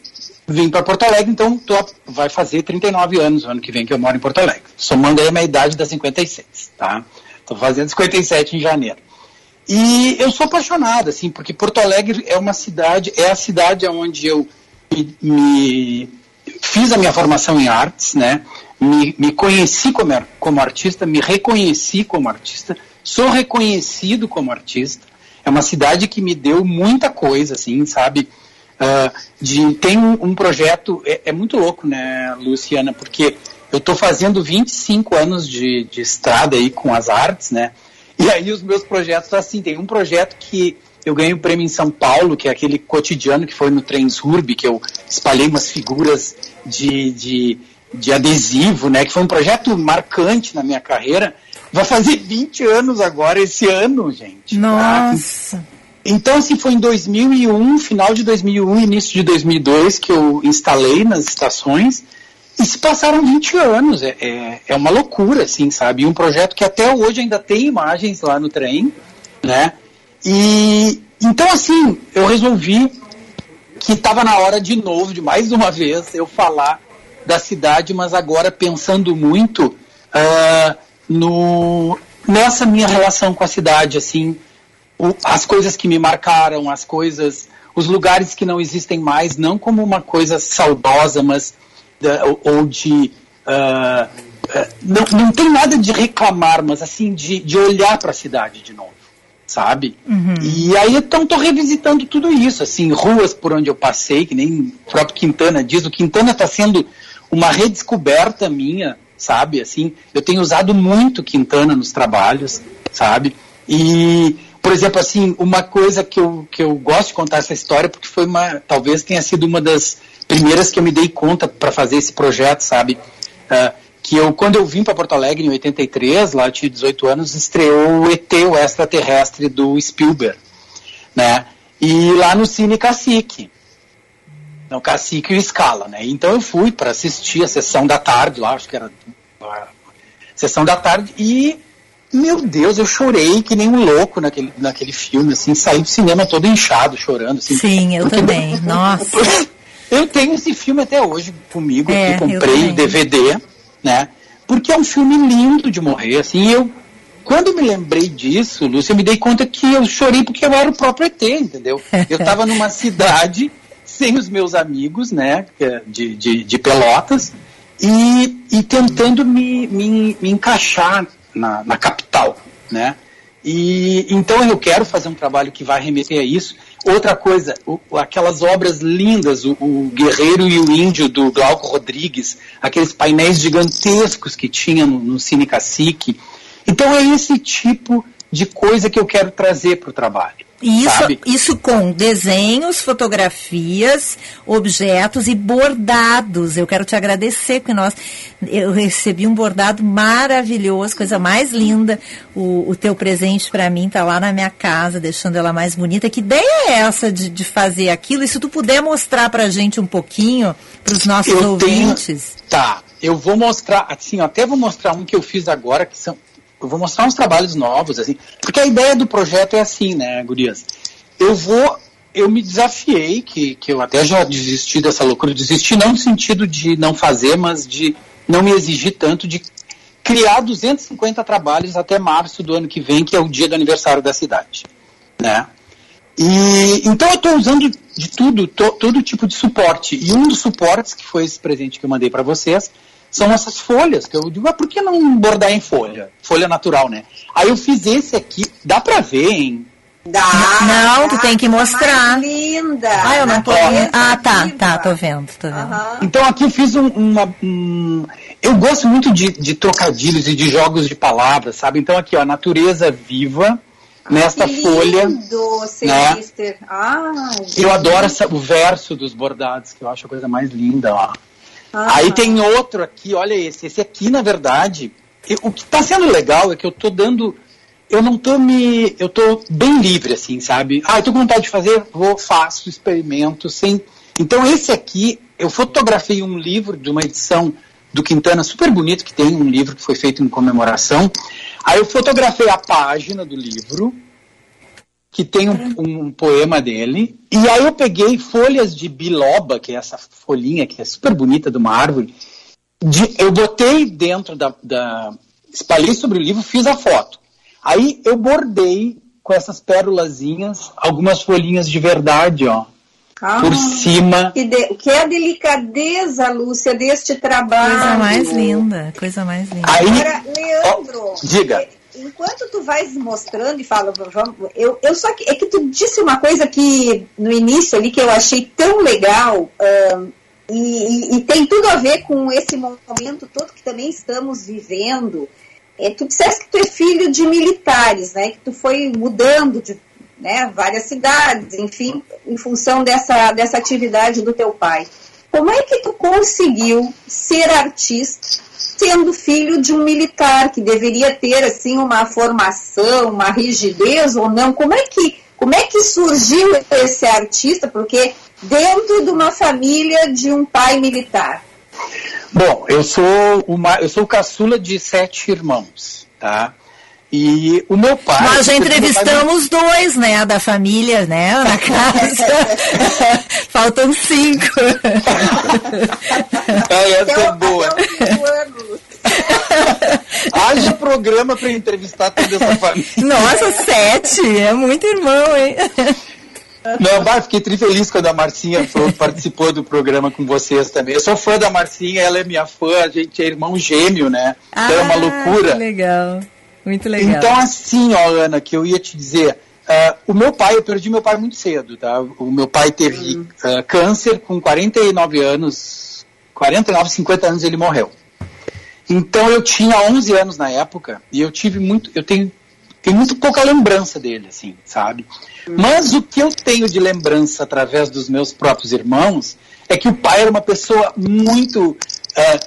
vim para Porto Alegre, então tô, vai fazer 39 anos o ano que vem que eu moro em Porto Alegre. Somando aí a minha idade das 56, tá? Estou fazendo 57 em janeiro. E eu sou apaixonado, assim, porque Porto Alegre é uma cidade, é a cidade onde eu me, me fiz a minha formação em artes, né? Me, me conheci como, como artista, me reconheci como artista, sou reconhecido como artista. É uma cidade que me deu muita coisa, assim, sabe? Uh, de, tem um, um projeto, é, é, muito louco, né, Luciana, porque eu estou fazendo 25 anos de, de estrada aí com as artes, né? E aí os meus projetos, assim, tem um projeto que eu ganhei o um prêmio em São Paulo, que é aquele cotidiano que foi no Transurb, que eu espalhei umas figuras de, de, de adesivo, né? Que foi um projeto marcante na minha carreira. Vai fazer 20 anos agora, esse ano, gente. Nossa! Tá? Então, assim, foi em 2001, final de 2001, início de 2002, que eu instalei nas estações. E se passaram 20 anos, é, é, é, uma loucura, assim, sabe? Um projeto que até hoje ainda tem imagens lá no trem, né? E então, assim, eu resolvi que estava na hora de novo, de mais uma *laughs* vez, eu falar da cidade, mas agora pensando muito uh, no, nessa minha relação com a cidade, assim, as coisas que me marcaram, as coisas, os lugares que não existem mais, não como uma coisa saudosa, mas ou, ou de uh, uh, não, não tem nada de reclamar, mas assim de, de olhar para a cidade de novo sabe? Uhum. E aí então tô revisitando tudo isso, assim, ruas por onde eu passei, que nem o próprio Quintana diz, o Quintana está sendo uma redescoberta minha, sabe? Assim, eu tenho usado muito Quintana nos trabalhos, sabe? E, por exemplo, assim, uma coisa que eu, que eu gosto de contar essa história, porque foi uma, talvez tenha sido uma das primeiras que eu me dei conta para fazer esse projeto, sabe? Uh, que eu, quando eu vim para Porto Alegre em 83, lá eu tinha 18 anos, estreou o ET, o extraterrestre do Spielberg, né? E lá no Cine Cacique, no Cacique e o Scala, né? Então eu fui para assistir a sessão da tarde lá, acho que era sessão da tarde, e meu Deus, eu chorei que nem um louco naquele, naquele filme, assim, saí do cinema todo inchado, chorando, assim. Sim, eu também, *laughs* nossa. Eu tenho esse filme até hoje comigo, é, comprei o DVD, né? Porque é um filme lindo de morrer, assim, eu quando me lembrei disso, Lúcia, eu me dei conta que eu chorei porque eu era o próprio ET, entendeu? Eu estava numa *laughs* cidade sem os meus amigos, né, é de, de, de Pelotas, e, e tentando me, me, me encaixar na, na capital, né? E então eu quero fazer um trabalho que vai remeter a isso. Outra coisa, o, aquelas obras lindas, o, o, Guerreiro e o Índio do Glauco Rodrigues, aqueles painéis gigantescos que tinha no, no Cine Cacique. Então é esse tipo de coisa que eu quero trazer para o trabalho. E isso, isso com desenhos, fotografias, objetos e bordados. Eu quero te agradecer, porque nós, eu recebi um bordado maravilhoso, coisa mais linda. O, o teu presente para mim está lá na minha casa, deixando ela mais bonita. Que ideia é essa de, de fazer aquilo? E se tu puder mostrar para a gente um pouquinho, para os nossos eu ouvintes? Tenho, tá, eu vou mostrar, assim, até vou mostrar um que eu fiz agora, que são eu vou mostrar uns trabalhos novos, assim, porque a ideia do projeto é assim, né, gurias? Eu vou, eu me desafiei, que, que eu até já desisti dessa loucura, desisti não no sentido de não fazer, mas de não me exigir tanto, de criar 250 trabalhos até março do ano que vem, que é o dia do aniversário da cidade, né? E, então eu estou usando de tudo, to, todo tipo de suporte. E um dos suportes, que foi esse presente que eu mandei para vocês, são essas folhas, que eu digo, ah, por que não bordar em folha? Folha natural, né? Aí eu fiz esse aqui, dá pra ver, hein? Dá. Não, tu tem que mostrar. linda. Ah, eu não tô vendo. Ah, tá, tá, tô vendo, tô vendo. Uhum. Então aqui eu fiz um, uma. Um, eu gosto muito de, de trocadilhos e de jogos de palavras, sabe? Então aqui, ó, natureza viva nesta que folha. Lindo, né? Ah, eu adoro essa, o verso dos bordados, que eu acho a coisa mais linda, ó. Ah. Aí tem outro aqui, olha esse. Esse aqui, na verdade, eu, o que está sendo legal é que eu estou dando. Eu não estou me. Eu estou bem livre, assim, sabe? Ah, eu tô com vontade de fazer, vou, faço, experimento, sem. Então, esse aqui, eu fotografei um livro de uma edição do Quintana super bonito, que tem um livro que foi feito em comemoração. Aí eu fotografei a página do livro, que tem um, um, poema dele. E aí eu peguei folhas de biloba, que é essa folhinha que é super bonita de uma árvore. De, eu botei dentro da, da. Espalhei sobre o livro, fiz a foto. Aí eu bordei com essas pérolazinhas algumas folhinhas de verdade, ó. Ah, por cima. Que, de, que é a delicadeza, Lúcia, deste trabalho. Coisa mais linda, coisa mais linda. Aí, Agora, Leandro, ó, diga enquanto tu vais mostrando e fala, eu, eu só que é que tu disse uma coisa que no início ali que eu achei tão legal e, e, e, tem tudo a ver com esse momento todo que também estamos vivendo. É, tu disseste que tu é filho de militares, né? Que tu foi mudando de né, várias cidades, enfim, em função dessa, dessa atividade do teu pai. Como é que tu conseguiu ser artista sendo filho de um militar que deveria ter assim uma formação, uma rigidez ou não? Como é que como é que surgiu esse artista? Porque dentro de uma família de um pai militar. Bom, eu sou uma, eu sou caçula de sete irmãos, tá? E o meu pai. Nós já entrevistamos pai... dois, né, da família, né, na casa. *laughs* Faltam cinco. é, essa é boa. Haja programa para entrevistar toda essa família. Nossa, sete! É muito irmão, hein? Não, bah, fiquei tri feliz quando a Marcinha participou do programa com vocês também. Eu sou fã da Marcinha, ela é minha fã, a gente é irmão gêmeo, né? Ah, então é uma loucura. Que legal, muito legal. Então, assim, ó, Ana, que eu ia te dizer, uh, o meu pai, eu perdi meu pai muito cedo, tá? O meu pai teve uh, câncer com 49 anos, 49, 50 anos ele morreu. Então eu tinha 11 anos na época e eu tive muito, eu tenho, tenho muito pouca lembrança dele, assim, sabe? Mas o que eu tenho de lembrança através dos meus próprios irmãos é que o pai era uma pessoa muito é,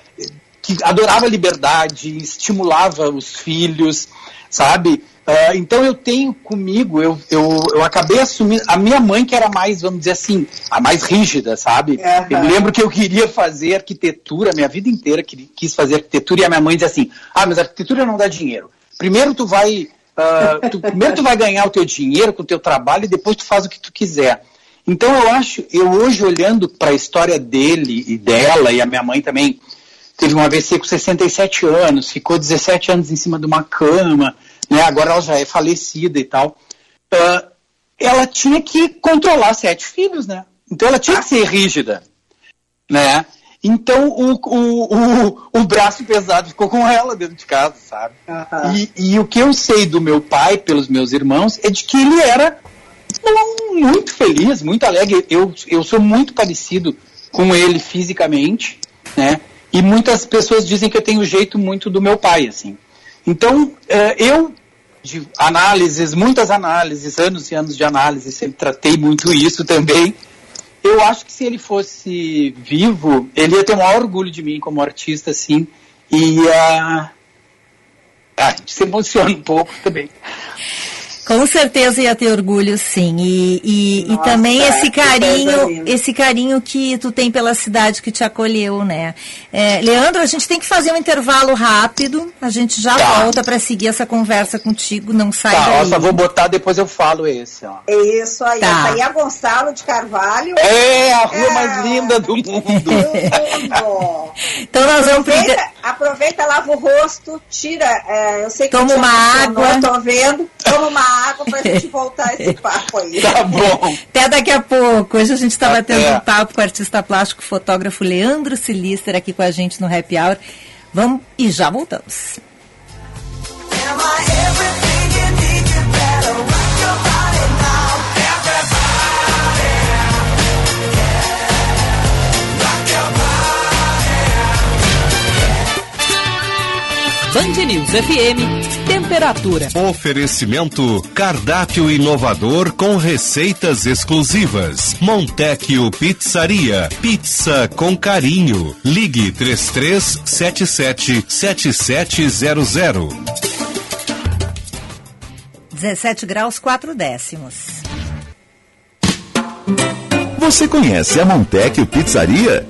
que adorava liberdade, estimulava os filhos, sabe? Uh, então eu tenho comigo, eu, eu, eu acabei assumindo, a minha mãe que era mais, vamos dizer assim, a mais rígida, sabe? Uhum. Eu lembro que eu queria fazer arquitetura, minha vida inteira quis fazer arquitetura, e a minha mãe dizia assim, ah, mas arquitetura não dá dinheiro. Primeiro tu vai Uh, tu, primeiro tu vai ganhar o teu dinheiro com o teu trabalho e depois tu faz o que tu quiser. Então eu acho, eu hoje olhando para a história dele e dela, e a minha mãe também teve um AVC com 67 anos, ficou 17 anos em cima de uma cama, né, agora ela já é falecida e tal. Uh, ela tinha que controlar sete filhos, né? Então ela tinha que ser rígida, né? Então o, o, o, o, braço pesado ficou com ela dentro de casa, sabe? Uhum. E, e, o que eu sei do meu pai, pelos meus irmãos, é de que ele era muito feliz, muito alegre. Eu, eu sou muito parecido com ele fisicamente, né? E muitas pessoas dizem que eu tenho o jeito muito do meu pai, assim. Então, eh, eu, de análises, muitas análises, anos e anos de análise, sempre tratei muito isso também. Eu acho que se ele fosse vivo, ele ia ter um maior orgulho de mim como artista, assim, e uh, a gente se emociona um pouco também. Com certeza ia ter orgulho, sim. E, e, Nossa, e também esse carinho, esse carinho que tu tem pela cidade que te acolheu, né? É, Leandro, a gente tem que fazer um intervalo rápido. A gente já tá. volta para seguir essa conversa contigo. Não sai tá, daí. Nossa, vou botar depois eu falo esse, ó. Isso aí. Tá. Essa aí é a Gonçalo de Carvalho. É a rua é... mais linda do *laughs* mundo. *laughs* então nós vamos aproveita, aproveita, lava o rosto, tira. É, eu sei que toma uma água. Tô vendo. Toma uma água para a gente voltar esse *laughs* papo aí. Tá bom. Até daqui a pouco. Hoje a gente está batendo um papo com o artista plástico fotógrafo Leandro Silister aqui com a gente no Happy Hour. Vamos e já voltamos. Band News FM, temperatura. Oferecimento cardápio inovador com receitas exclusivas. Montecchio Pizzaria, pizza com carinho. Ligue 3377 7700. 17 graus 4 décimos. Você conhece a Montecchio Pizzaria?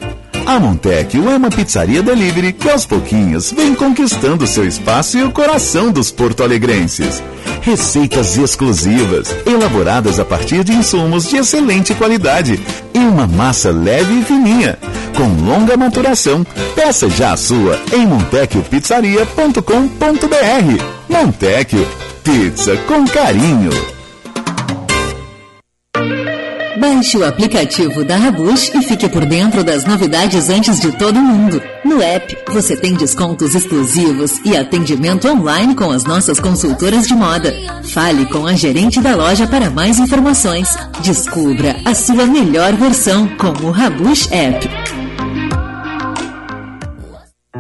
A Montecchio é uma pizzaria delivery que aos pouquinhos vem conquistando seu espaço e o coração dos porto-alegrenses. Receitas exclusivas, elaboradas a partir de insumos de excelente qualidade e uma massa leve e fininha, com longa maturação. Peça já a sua em montecchiopizzaria.com.br. Montecchio, pizza com carinho. Baixe o aplicativo da Rabush e fique por dentro das novidades antes de todo mundo. No app, você tem descontos exclusivos e atendimento online com as nossas consultoras de moda. Fale com a gerente da loja para mais informações. Descubra a sua melhor versão com o Rabush App.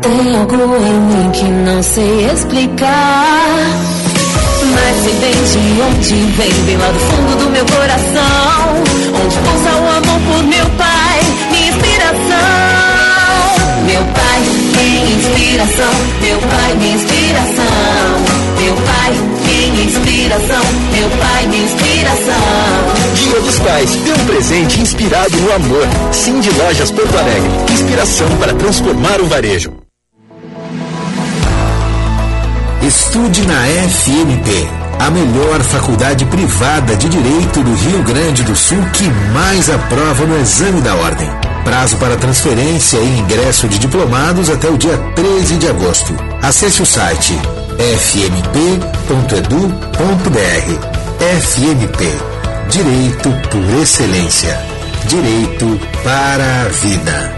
Tem algo em mim que não sei explicar. Vem de onde vem, vem lá do fundo do meu coração. Onde pulsa o amor por meu pai, minha inspiração. Meu pai, minha inspiração. Meu pai, minha inspiração. Meu pai, minha inspiração. Meu pai, minha inspiração. Dia dos Pais, dê um presente inspirado no amor. Sim de Lojas Porto Alegre. Inspiração para transformar o varejo. Estude na FMP, a melhor faculdade privada de Direito do Rio Grande do Sul que mais aprova no exame da ordem. Prazo para transferência e ingresso de diplomados até o dia 13 de agosto. Acesse o site fmp.edu.br. FMP Direito por Excelência. Direito para a Vida.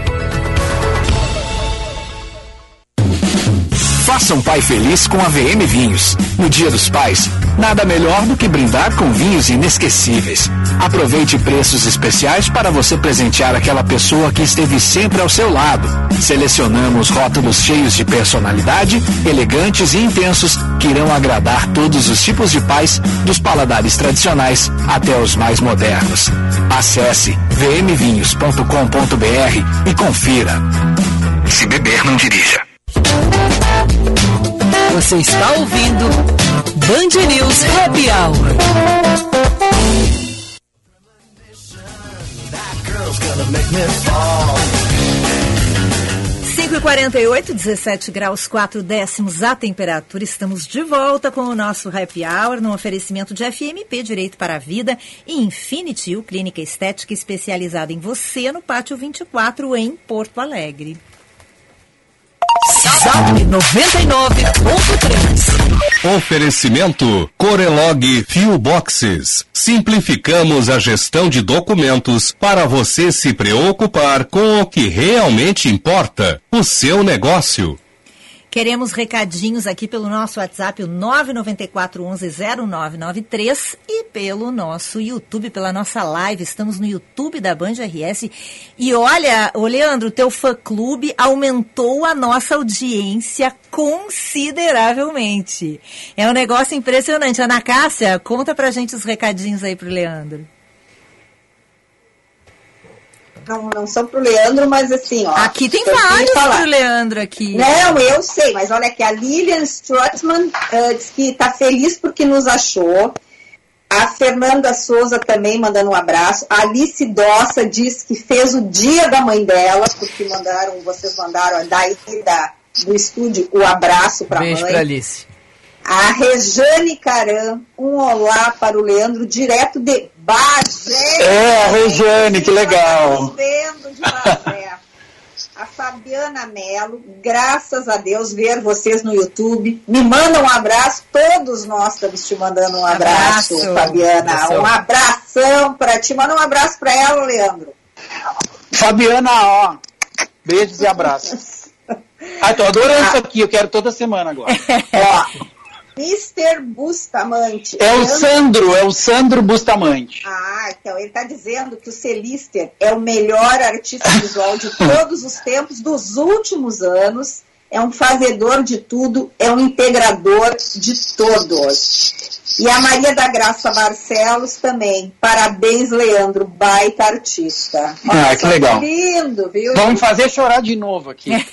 Faça um pai feliz com a VM Vinhos. No Dia dos Pais, nada melhor do que brindar com vinhos inesquecíveis. Aproveite preços especiais para você presentear aquela pessoa que esteve sempre ao seu lado. Selecionamos rótulos cheios de personalidade, elegantes e intensos, que irão agradar todos os tipos de pais, dos paladares tradicionais até os mais modernos. Acesse vmvinhos.com.br e confira. Se beber, não dirija. Você está ouvindo Band News Happy Hour. 5 e 48 17 graus 4 décimos a temperatura. Estamos de volta com o nosso Happy Hour no oferecimento de FMP Direito para a Vida e Infinity clínica estética especializada em você no Pátio 24 em Porto Alegre. Zap 99.3. Oferecimento Corelog Fio Boxes. Simplificamos a gestão de documentos para você se preocupar com o que realmente importa, o seu negócio. Queremos recadinhos aqui pelo nosso WhatsApp, o 994110993 e pelo nosso YouTube, pela nossa live. Estamos no YouTube da Band RS. E olha, ô Leandro, teu fã-clube aumentou a nossa audiência consideravelmente. É um negócio impressionante. Ana Cássia, conta pra gente os recadinhos aí pro Leandro. Não, não são pro Leandro, mas assim, ó. Aqui tem vários pro Leandro aqui. Não, eu sei, mas olha que a Lilian Strotman uh, diz que tá feliz porque nos achou. A Fernanda Souza também mandando um abraço. A Alice Dossa diz que fez o dia da mãe dela, porque mandaram, vocês mandaram daí da, do estúdio o abraço para a mãe. Beijo pra Alice. A Rejane Caram, um olá para o Leandro, direto de Bagé. É, a Rejane, que legal. Vendo de Bagé. A Fabiana Melo, graças a Deus, ver vocês no YouTube. Me manda um abraço, todos nós estamos te mandando um abraço, Abraço. Fabiana. Abração. Um abração para ti. Manda um abraço para ela, Leandro. Fabiana, ó. Beijos e abraços. *laughs* Ai, tô adorando isso aqui, eu quero toda semana agora. *laughs* Ó, Mr. Bustamante. É o Leandro- Sandro, é o Sandro Bustamante. Ah, então ele está dizendo que o Celister é o melhor artista visual de *laughs* todos os tempos, dos últimos anos. É um fazedor de tudo, é um integrador de todos. E a Maria da Graça Barcelos também. Parabéns, Leandro, baita artista. Ah, que legal. Lindo, viu? Vamos fazer chorar de novo aqui. *laughs*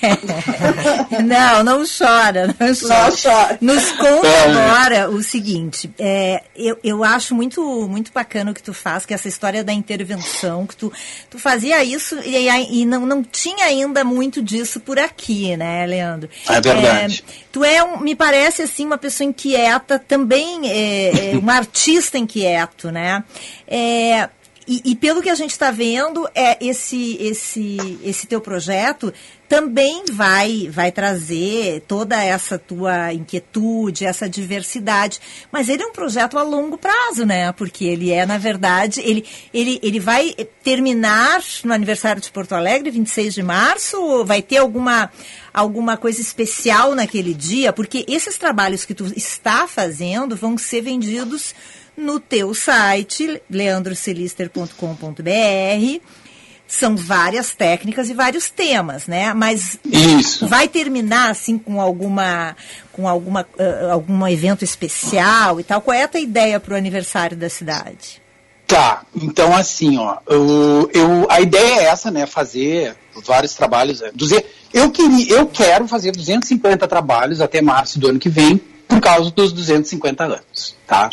*laughs* Não, não chora, não chora. Não chora. Nos conta É. agora o seguinte, é, eu, eu acho muito, muito bacana o que tu faz, que essa história da intervenção, que tu, tu fazia isso e, e não, não tinha ainda muito disso por aqui, né, Leandro? É verdade. É, tu é, um, me parece assim, uma pessoa inquieta, também é, é, um artista inquieto, né? É, e, e pelo que a gente está vendo, é esse, esse, esse teu projeto também vai, vai trazer toda essa tua inquietude, essa diversidade. Mas ele é um projeto a longo prazo, né? Porque ele é, na verdade, ele, ele, ele vai terminar no aniversário de Porto Alegre, 26 de março? Vai ter alguma, alguma coisa especial naquele dia? Porque esses trabalhos que tu está fazendo vão ser vendidos no teu site, leandrocelister.com.br são várias técnicas e vários temas, né? Mas Isso. vai terminar assim com alguma com alguma uh, algum evento especial e tal. Qual é a tua ideia para o aniversário da cidade? Tá, então assim, ó, eu, eu, a ideia é essa, né? Fazer vários trabalhos. é, duze- Eu queria, eu quero fazer 250 trabalhos até março do ano que vem por causa dos 250 anos, tá?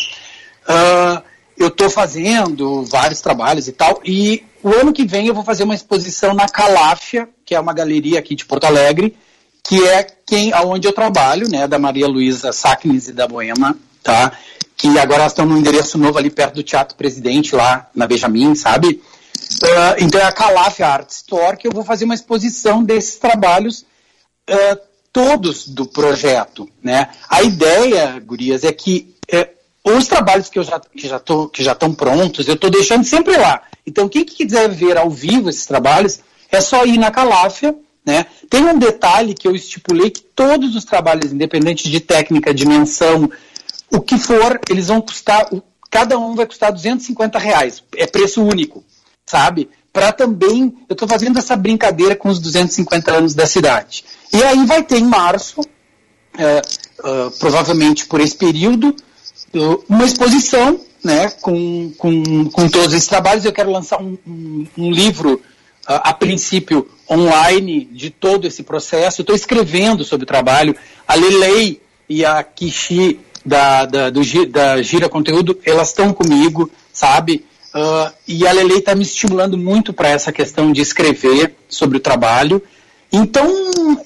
Ah, eu estou fazendo vários trabalhos e tal, e o ano que vem eu vou fazer uma exposição na Caláfia, que é uma galeria aqui de Porto Alegre, que é quem, aonde eu trabalho, né, da Maria Luísa Sacnes e da Boema, tá? Que agora elas estão num endereço novo ali perto do Teatro Presidente, lá na Benjamin, sabe? Ah, então é a Caláfia Art Store, que eu vou fazer uma exposição desses trabalhos eh, todos do projeto, né? A ideia, gurias, é que eh, os trabalhos que eu já que já tô, que já estão prontos, eu estou deixando sempre lá. Então quem que quiser ver ao vivo esses trabalhos é só ir na Caláfia, né? Tem um detalhe que eu estipulei que todos os trabalhos, independente de técnica, dimensão, o que for, eles vão custar, cada um vai custar 250 reais. É preço único, sabe? Para também, eu estou fazendo essa brincadeira com os 250 anos da cidade. E aí vai ter em março, é, ah, provavelmente por esse período, uma exposição né, com, com, com todos esses trabalhos. Eu quero lançar um, um- um livro, ah, a princípio, online de todo esse processo. Estou escrevendo sobre o trabalho. A Lelei e a Kishi da, da, do, da Gira Conteúdo, elas estão comigo, sabe? Ah, e a Lelei está me estimulando muito para essa questão de escrever sobre o trabalho. Então,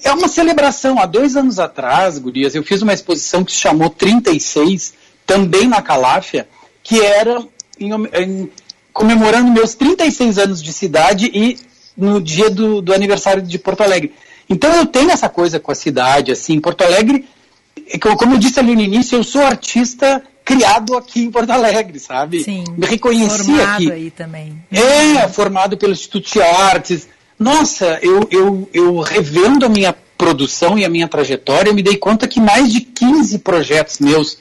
é uma celebração. Há dois anos atrás, Gurias, eu fiz uma exposição que se chamou 36, também na Caláfia, que era em em- comemorando meus 36 anos de cidade e no dia do, do aniversário de Porto Alegre. Então, eu tenho essa coisa com a cidade, assim, Porto Alegre, como eu disse ali no início, eu sou artista criado aqui em Porto Alegre, sabe? Sim. Me reconheci Formado aqui. aí também. É, formado pelo Instituto de Artes. Nossa, eu, eu, eu revendo a minha produção e a minha trajetória, eu me dei conta que mais de 15 projetos meus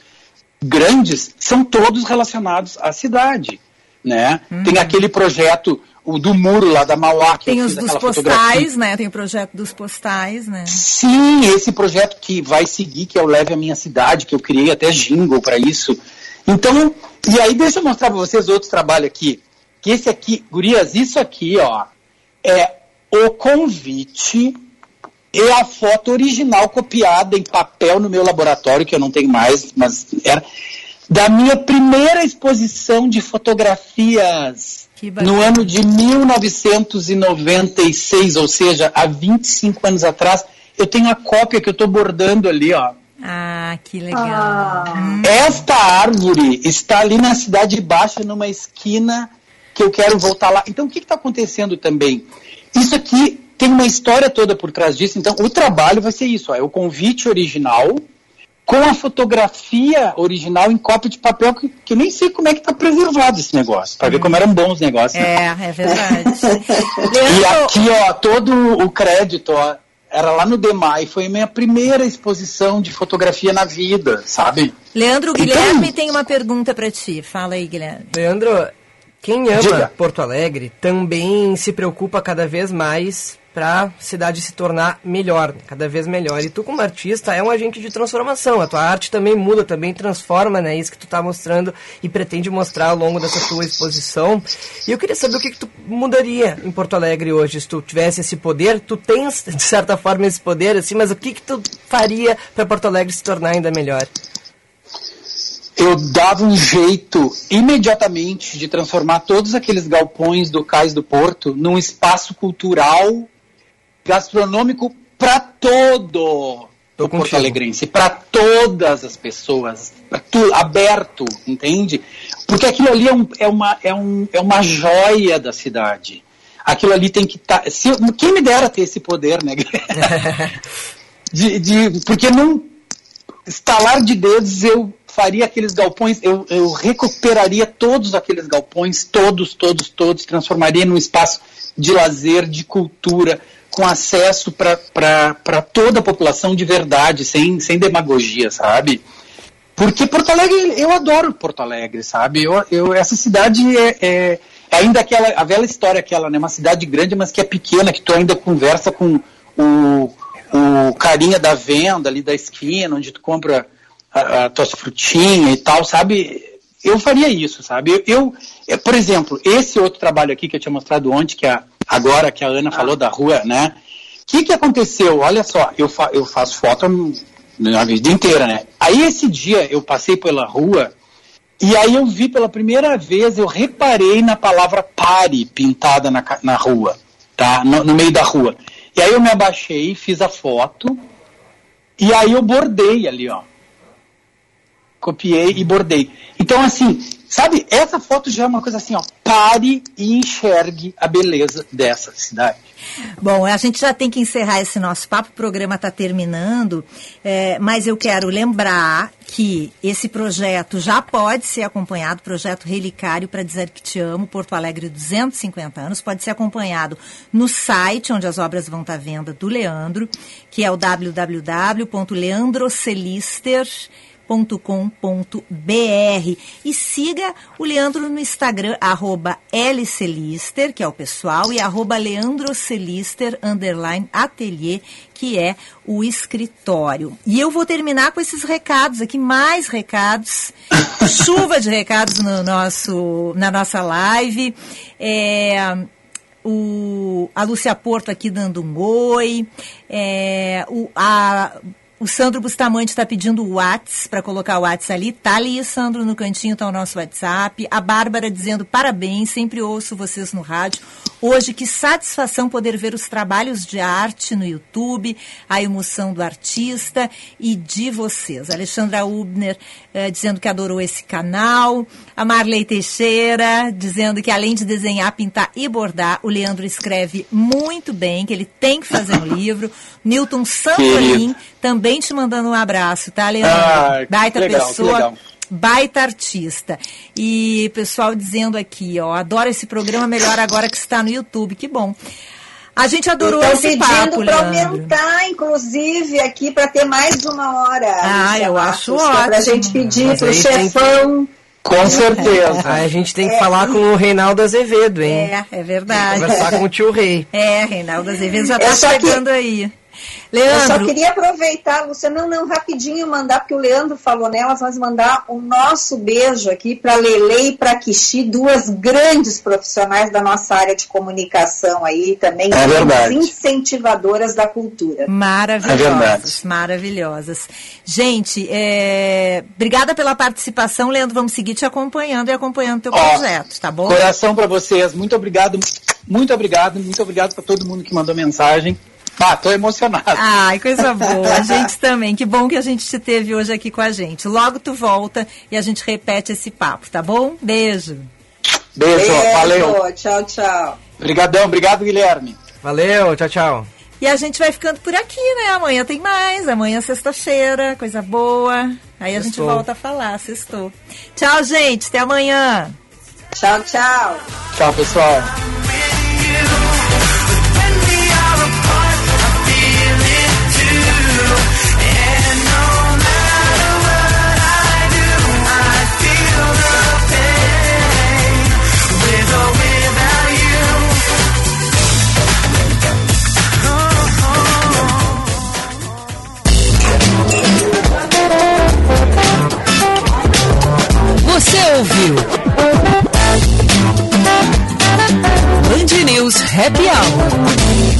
grandes são todos relacionados à cidade. Né? Tem aquele projeto, o do muro lá da Mauá, que Tem os dos fotografia. postais, né? Tem o projeto dos postais, né? Sim, esse projeto que vai seguir, que é o Leve a Minha Cidade, que eu criei até jingle para isso. Então, e aí deixa eu mostrar para vocês outro trabalho aqui. Que esse aqui, gurias, isso aqui, ó, é o convite e a foto original copiada em papel no meu laboratório, que eu não tenho mais, mas era da minha primeira exposição de fotografias no ano de 1996, ou seja, há 25 anos atrás. Eu tenho a cópia que eu estou bordando ali, ó. Ah, que legal. Hum. Esta árvore está ali na Cidade Baixa, numa esquina que eu quero voltar lá. Então, o que está acontecendo também? Isso aqui tem uma história toda por trás disso. Então, o trabalho vai ser isso: ó, é o convite original com a fotografia original em cópia de papel, que, que eu nem sei como é que está preservado esse negócio, para ver como eram bons os negócios. né? É, é verdade. *laughs* E aqui, ó, todo o crédito, ó, era lá no DEMAI, foi a minha primeira exposição de fotografia na vida, sabe? Leandro Então- Guilherme tem uma pergunta para ti. Fala aí, Guilherme. Leandro, quem ama Diga. Porto Alegre também se preocupa cada vez mais para a cidade se tornar melhor, cada vez melhor. E tu como artista é um agente de transformação. A tua arte também muda, também transforma, né? Isso que tu tá mostrando e pretende mostrar ao longo dessa tua exposição. E eu queria saber o que, que tu mudaria em Porto Alegre hoje, se tu tivesse esse poder. Tu tens, de certa forma, esse poder, assim, mas o que, que tu faria para Porto Alegre se tornar ainda melhor? eu dava um jeito imediatamente de transformar todos aqueles galpões do Cais do Porto num espaço cultural, gastronômico para todo o Porto Alegrense, para todas as pessoas, tu, aberto, entende? Porque aquilo ali é, um- é uma, é, um- é uma joia da cidade. aquilo ali tem que estar. Tá, quem me dera ter esse poder, né? *laughs* de, de, porque num estalar de dedos eu faria aqueles galpões, eu, eu recuperaria todos aqueles galpões, todos, todos, todos, transformaria num espaço de lazer, de cultura, com acesso para toda a população de verdade, sem, sem demagogia, sabe? Porque Porto Alegre, eu adoro Porto Alegre, sabe? Eu, eu, essa cidade é, é, é ainda aquela, a velha história aquela, né? Uma cidade grande, mas que é pequena, que tu ainda conversa com o, o carinha da venda ali da esquina, onde tu compra a, a tuas frutinhas e tal, sabe? Eu faria isso, sabe? Eu, eu, por exemplo, esse outro trabalho aqui que eu tinha mostrado ontem, que a, agora que a Ana falou da rua, né? O que, que aconteceu? Olha só, eu, fa, eu faço foto a vida inteira, né? Aí esse dia eu passei pela rua e aí eu vi pela primeira vez, eu reparei na palavra pare pintada na, na rua, tá? No, no meio da rua. E aí eu me abaixei, fiz a foto e aí eu bordei ali, ó copiei e bordei. Então, assim, sabe, essa foto já é uma coisa assim, ó, pare e enxergue a beleza dessa cidade. Bom, a gente já tem que encerrar esse nosso papo, o programa está terminando, é, mas eu quero lembrar que esse projeto já pode ser acompanhado, projeto Relicário para Dizer Que Te Amo, Porto Alegre 250 anos, pode ser acompanhado no site onde as obras vão estar à venda do Leandro, que é o www.leandrocelister.com www.lcelister.com.br e siga o Leandro no Instagram, arroba lcelister, que é o pessoal, e arroba leandrocelister, underline, atelier, que é o escritório. E eu vou terminar com esses recados aqui, mais recados, *coughs* chuva de recados no nosso, na nossa live. É, o, a Lúcia Porto aqui dando um oi. É, o, a o Sandro Bustamante está pedindo o WhatsApp para colocar o WhatsApp ali. Tá ali, Sandro, no cantinho está o nosso WhatsApp. A Bárbara dizendo parabéns, sempre ouço vocês no rádio. Hoje, que satisfação poder ver os trabalhos de arte no YouTube, a emoção do artista e de vocês. Alexandra Ubner eh, dizendo que adorou esse canal. A Marley Teixeira dizendo que além de desenhar, pintar e bordar, o Leandro escreve muito bem, que ele tem que fazer um livro. Newton Santolim também te mandando um abraço, tá, Leandro? Ah, Baita legal, pessoa baita artista. E pessoal dizendo aqui, ó, adoro esse programa, melhor agora que está no YouTube, que bom. A gente adorou Estão esse papo, para aumentar, inclusive, aqui para ter mais uma hora. Ah, eu acho ótimo. Para a gente pedir para o chefão. Que... Com certeza. Aí a gente tem que é. falar com o Reinaldo Azevedo, hein? É, é verdade. Conversar com o tio Rei. É, Reinaldo Azevedo já está chegando que... aí. Leandro. Eu só queria aproveitar, Lúcia, não, não, rapidinho mandar, porque o Leandro falou nelas, mas mandar o um nosso beijo aqui para Lele e para Kixi, duas grandes profissionais da nossa área de comunicação aí, também é incentivadoras da cultura. Maravilhosas, é maravilhosas. Gente, é... obrigada pela participação, Leandro, vamos seguir te acompanhando e acompanhando teu Ó, projeto, tá bom? Coração para vocês, muito obrigado, muito obrigado, muito obrigado para todo mundo que mandou mensagem. Ah, tô emocionado. Ai, coisa boa. A *laughs* gente também. Que bom que a gente te teve hoje aqui com a gente. Logo tu volta e a gente repete esse papo, tá bom? Beijo. Beijo, Beijo valeu. Tchau, tchau. Obrigadão, obrigado, Guilherme. Valeu, tchau, tchau. E a gente vai ficando por aqui, né? Amanhã tem mais. Amanhã é sexta-feira, coisa boa. Aí a gente volta a falar, sextou. Tchau, gente. Até amanhã. Tchau, tchau. Tchau, pessoal. ouviu? Band News Happy Hour.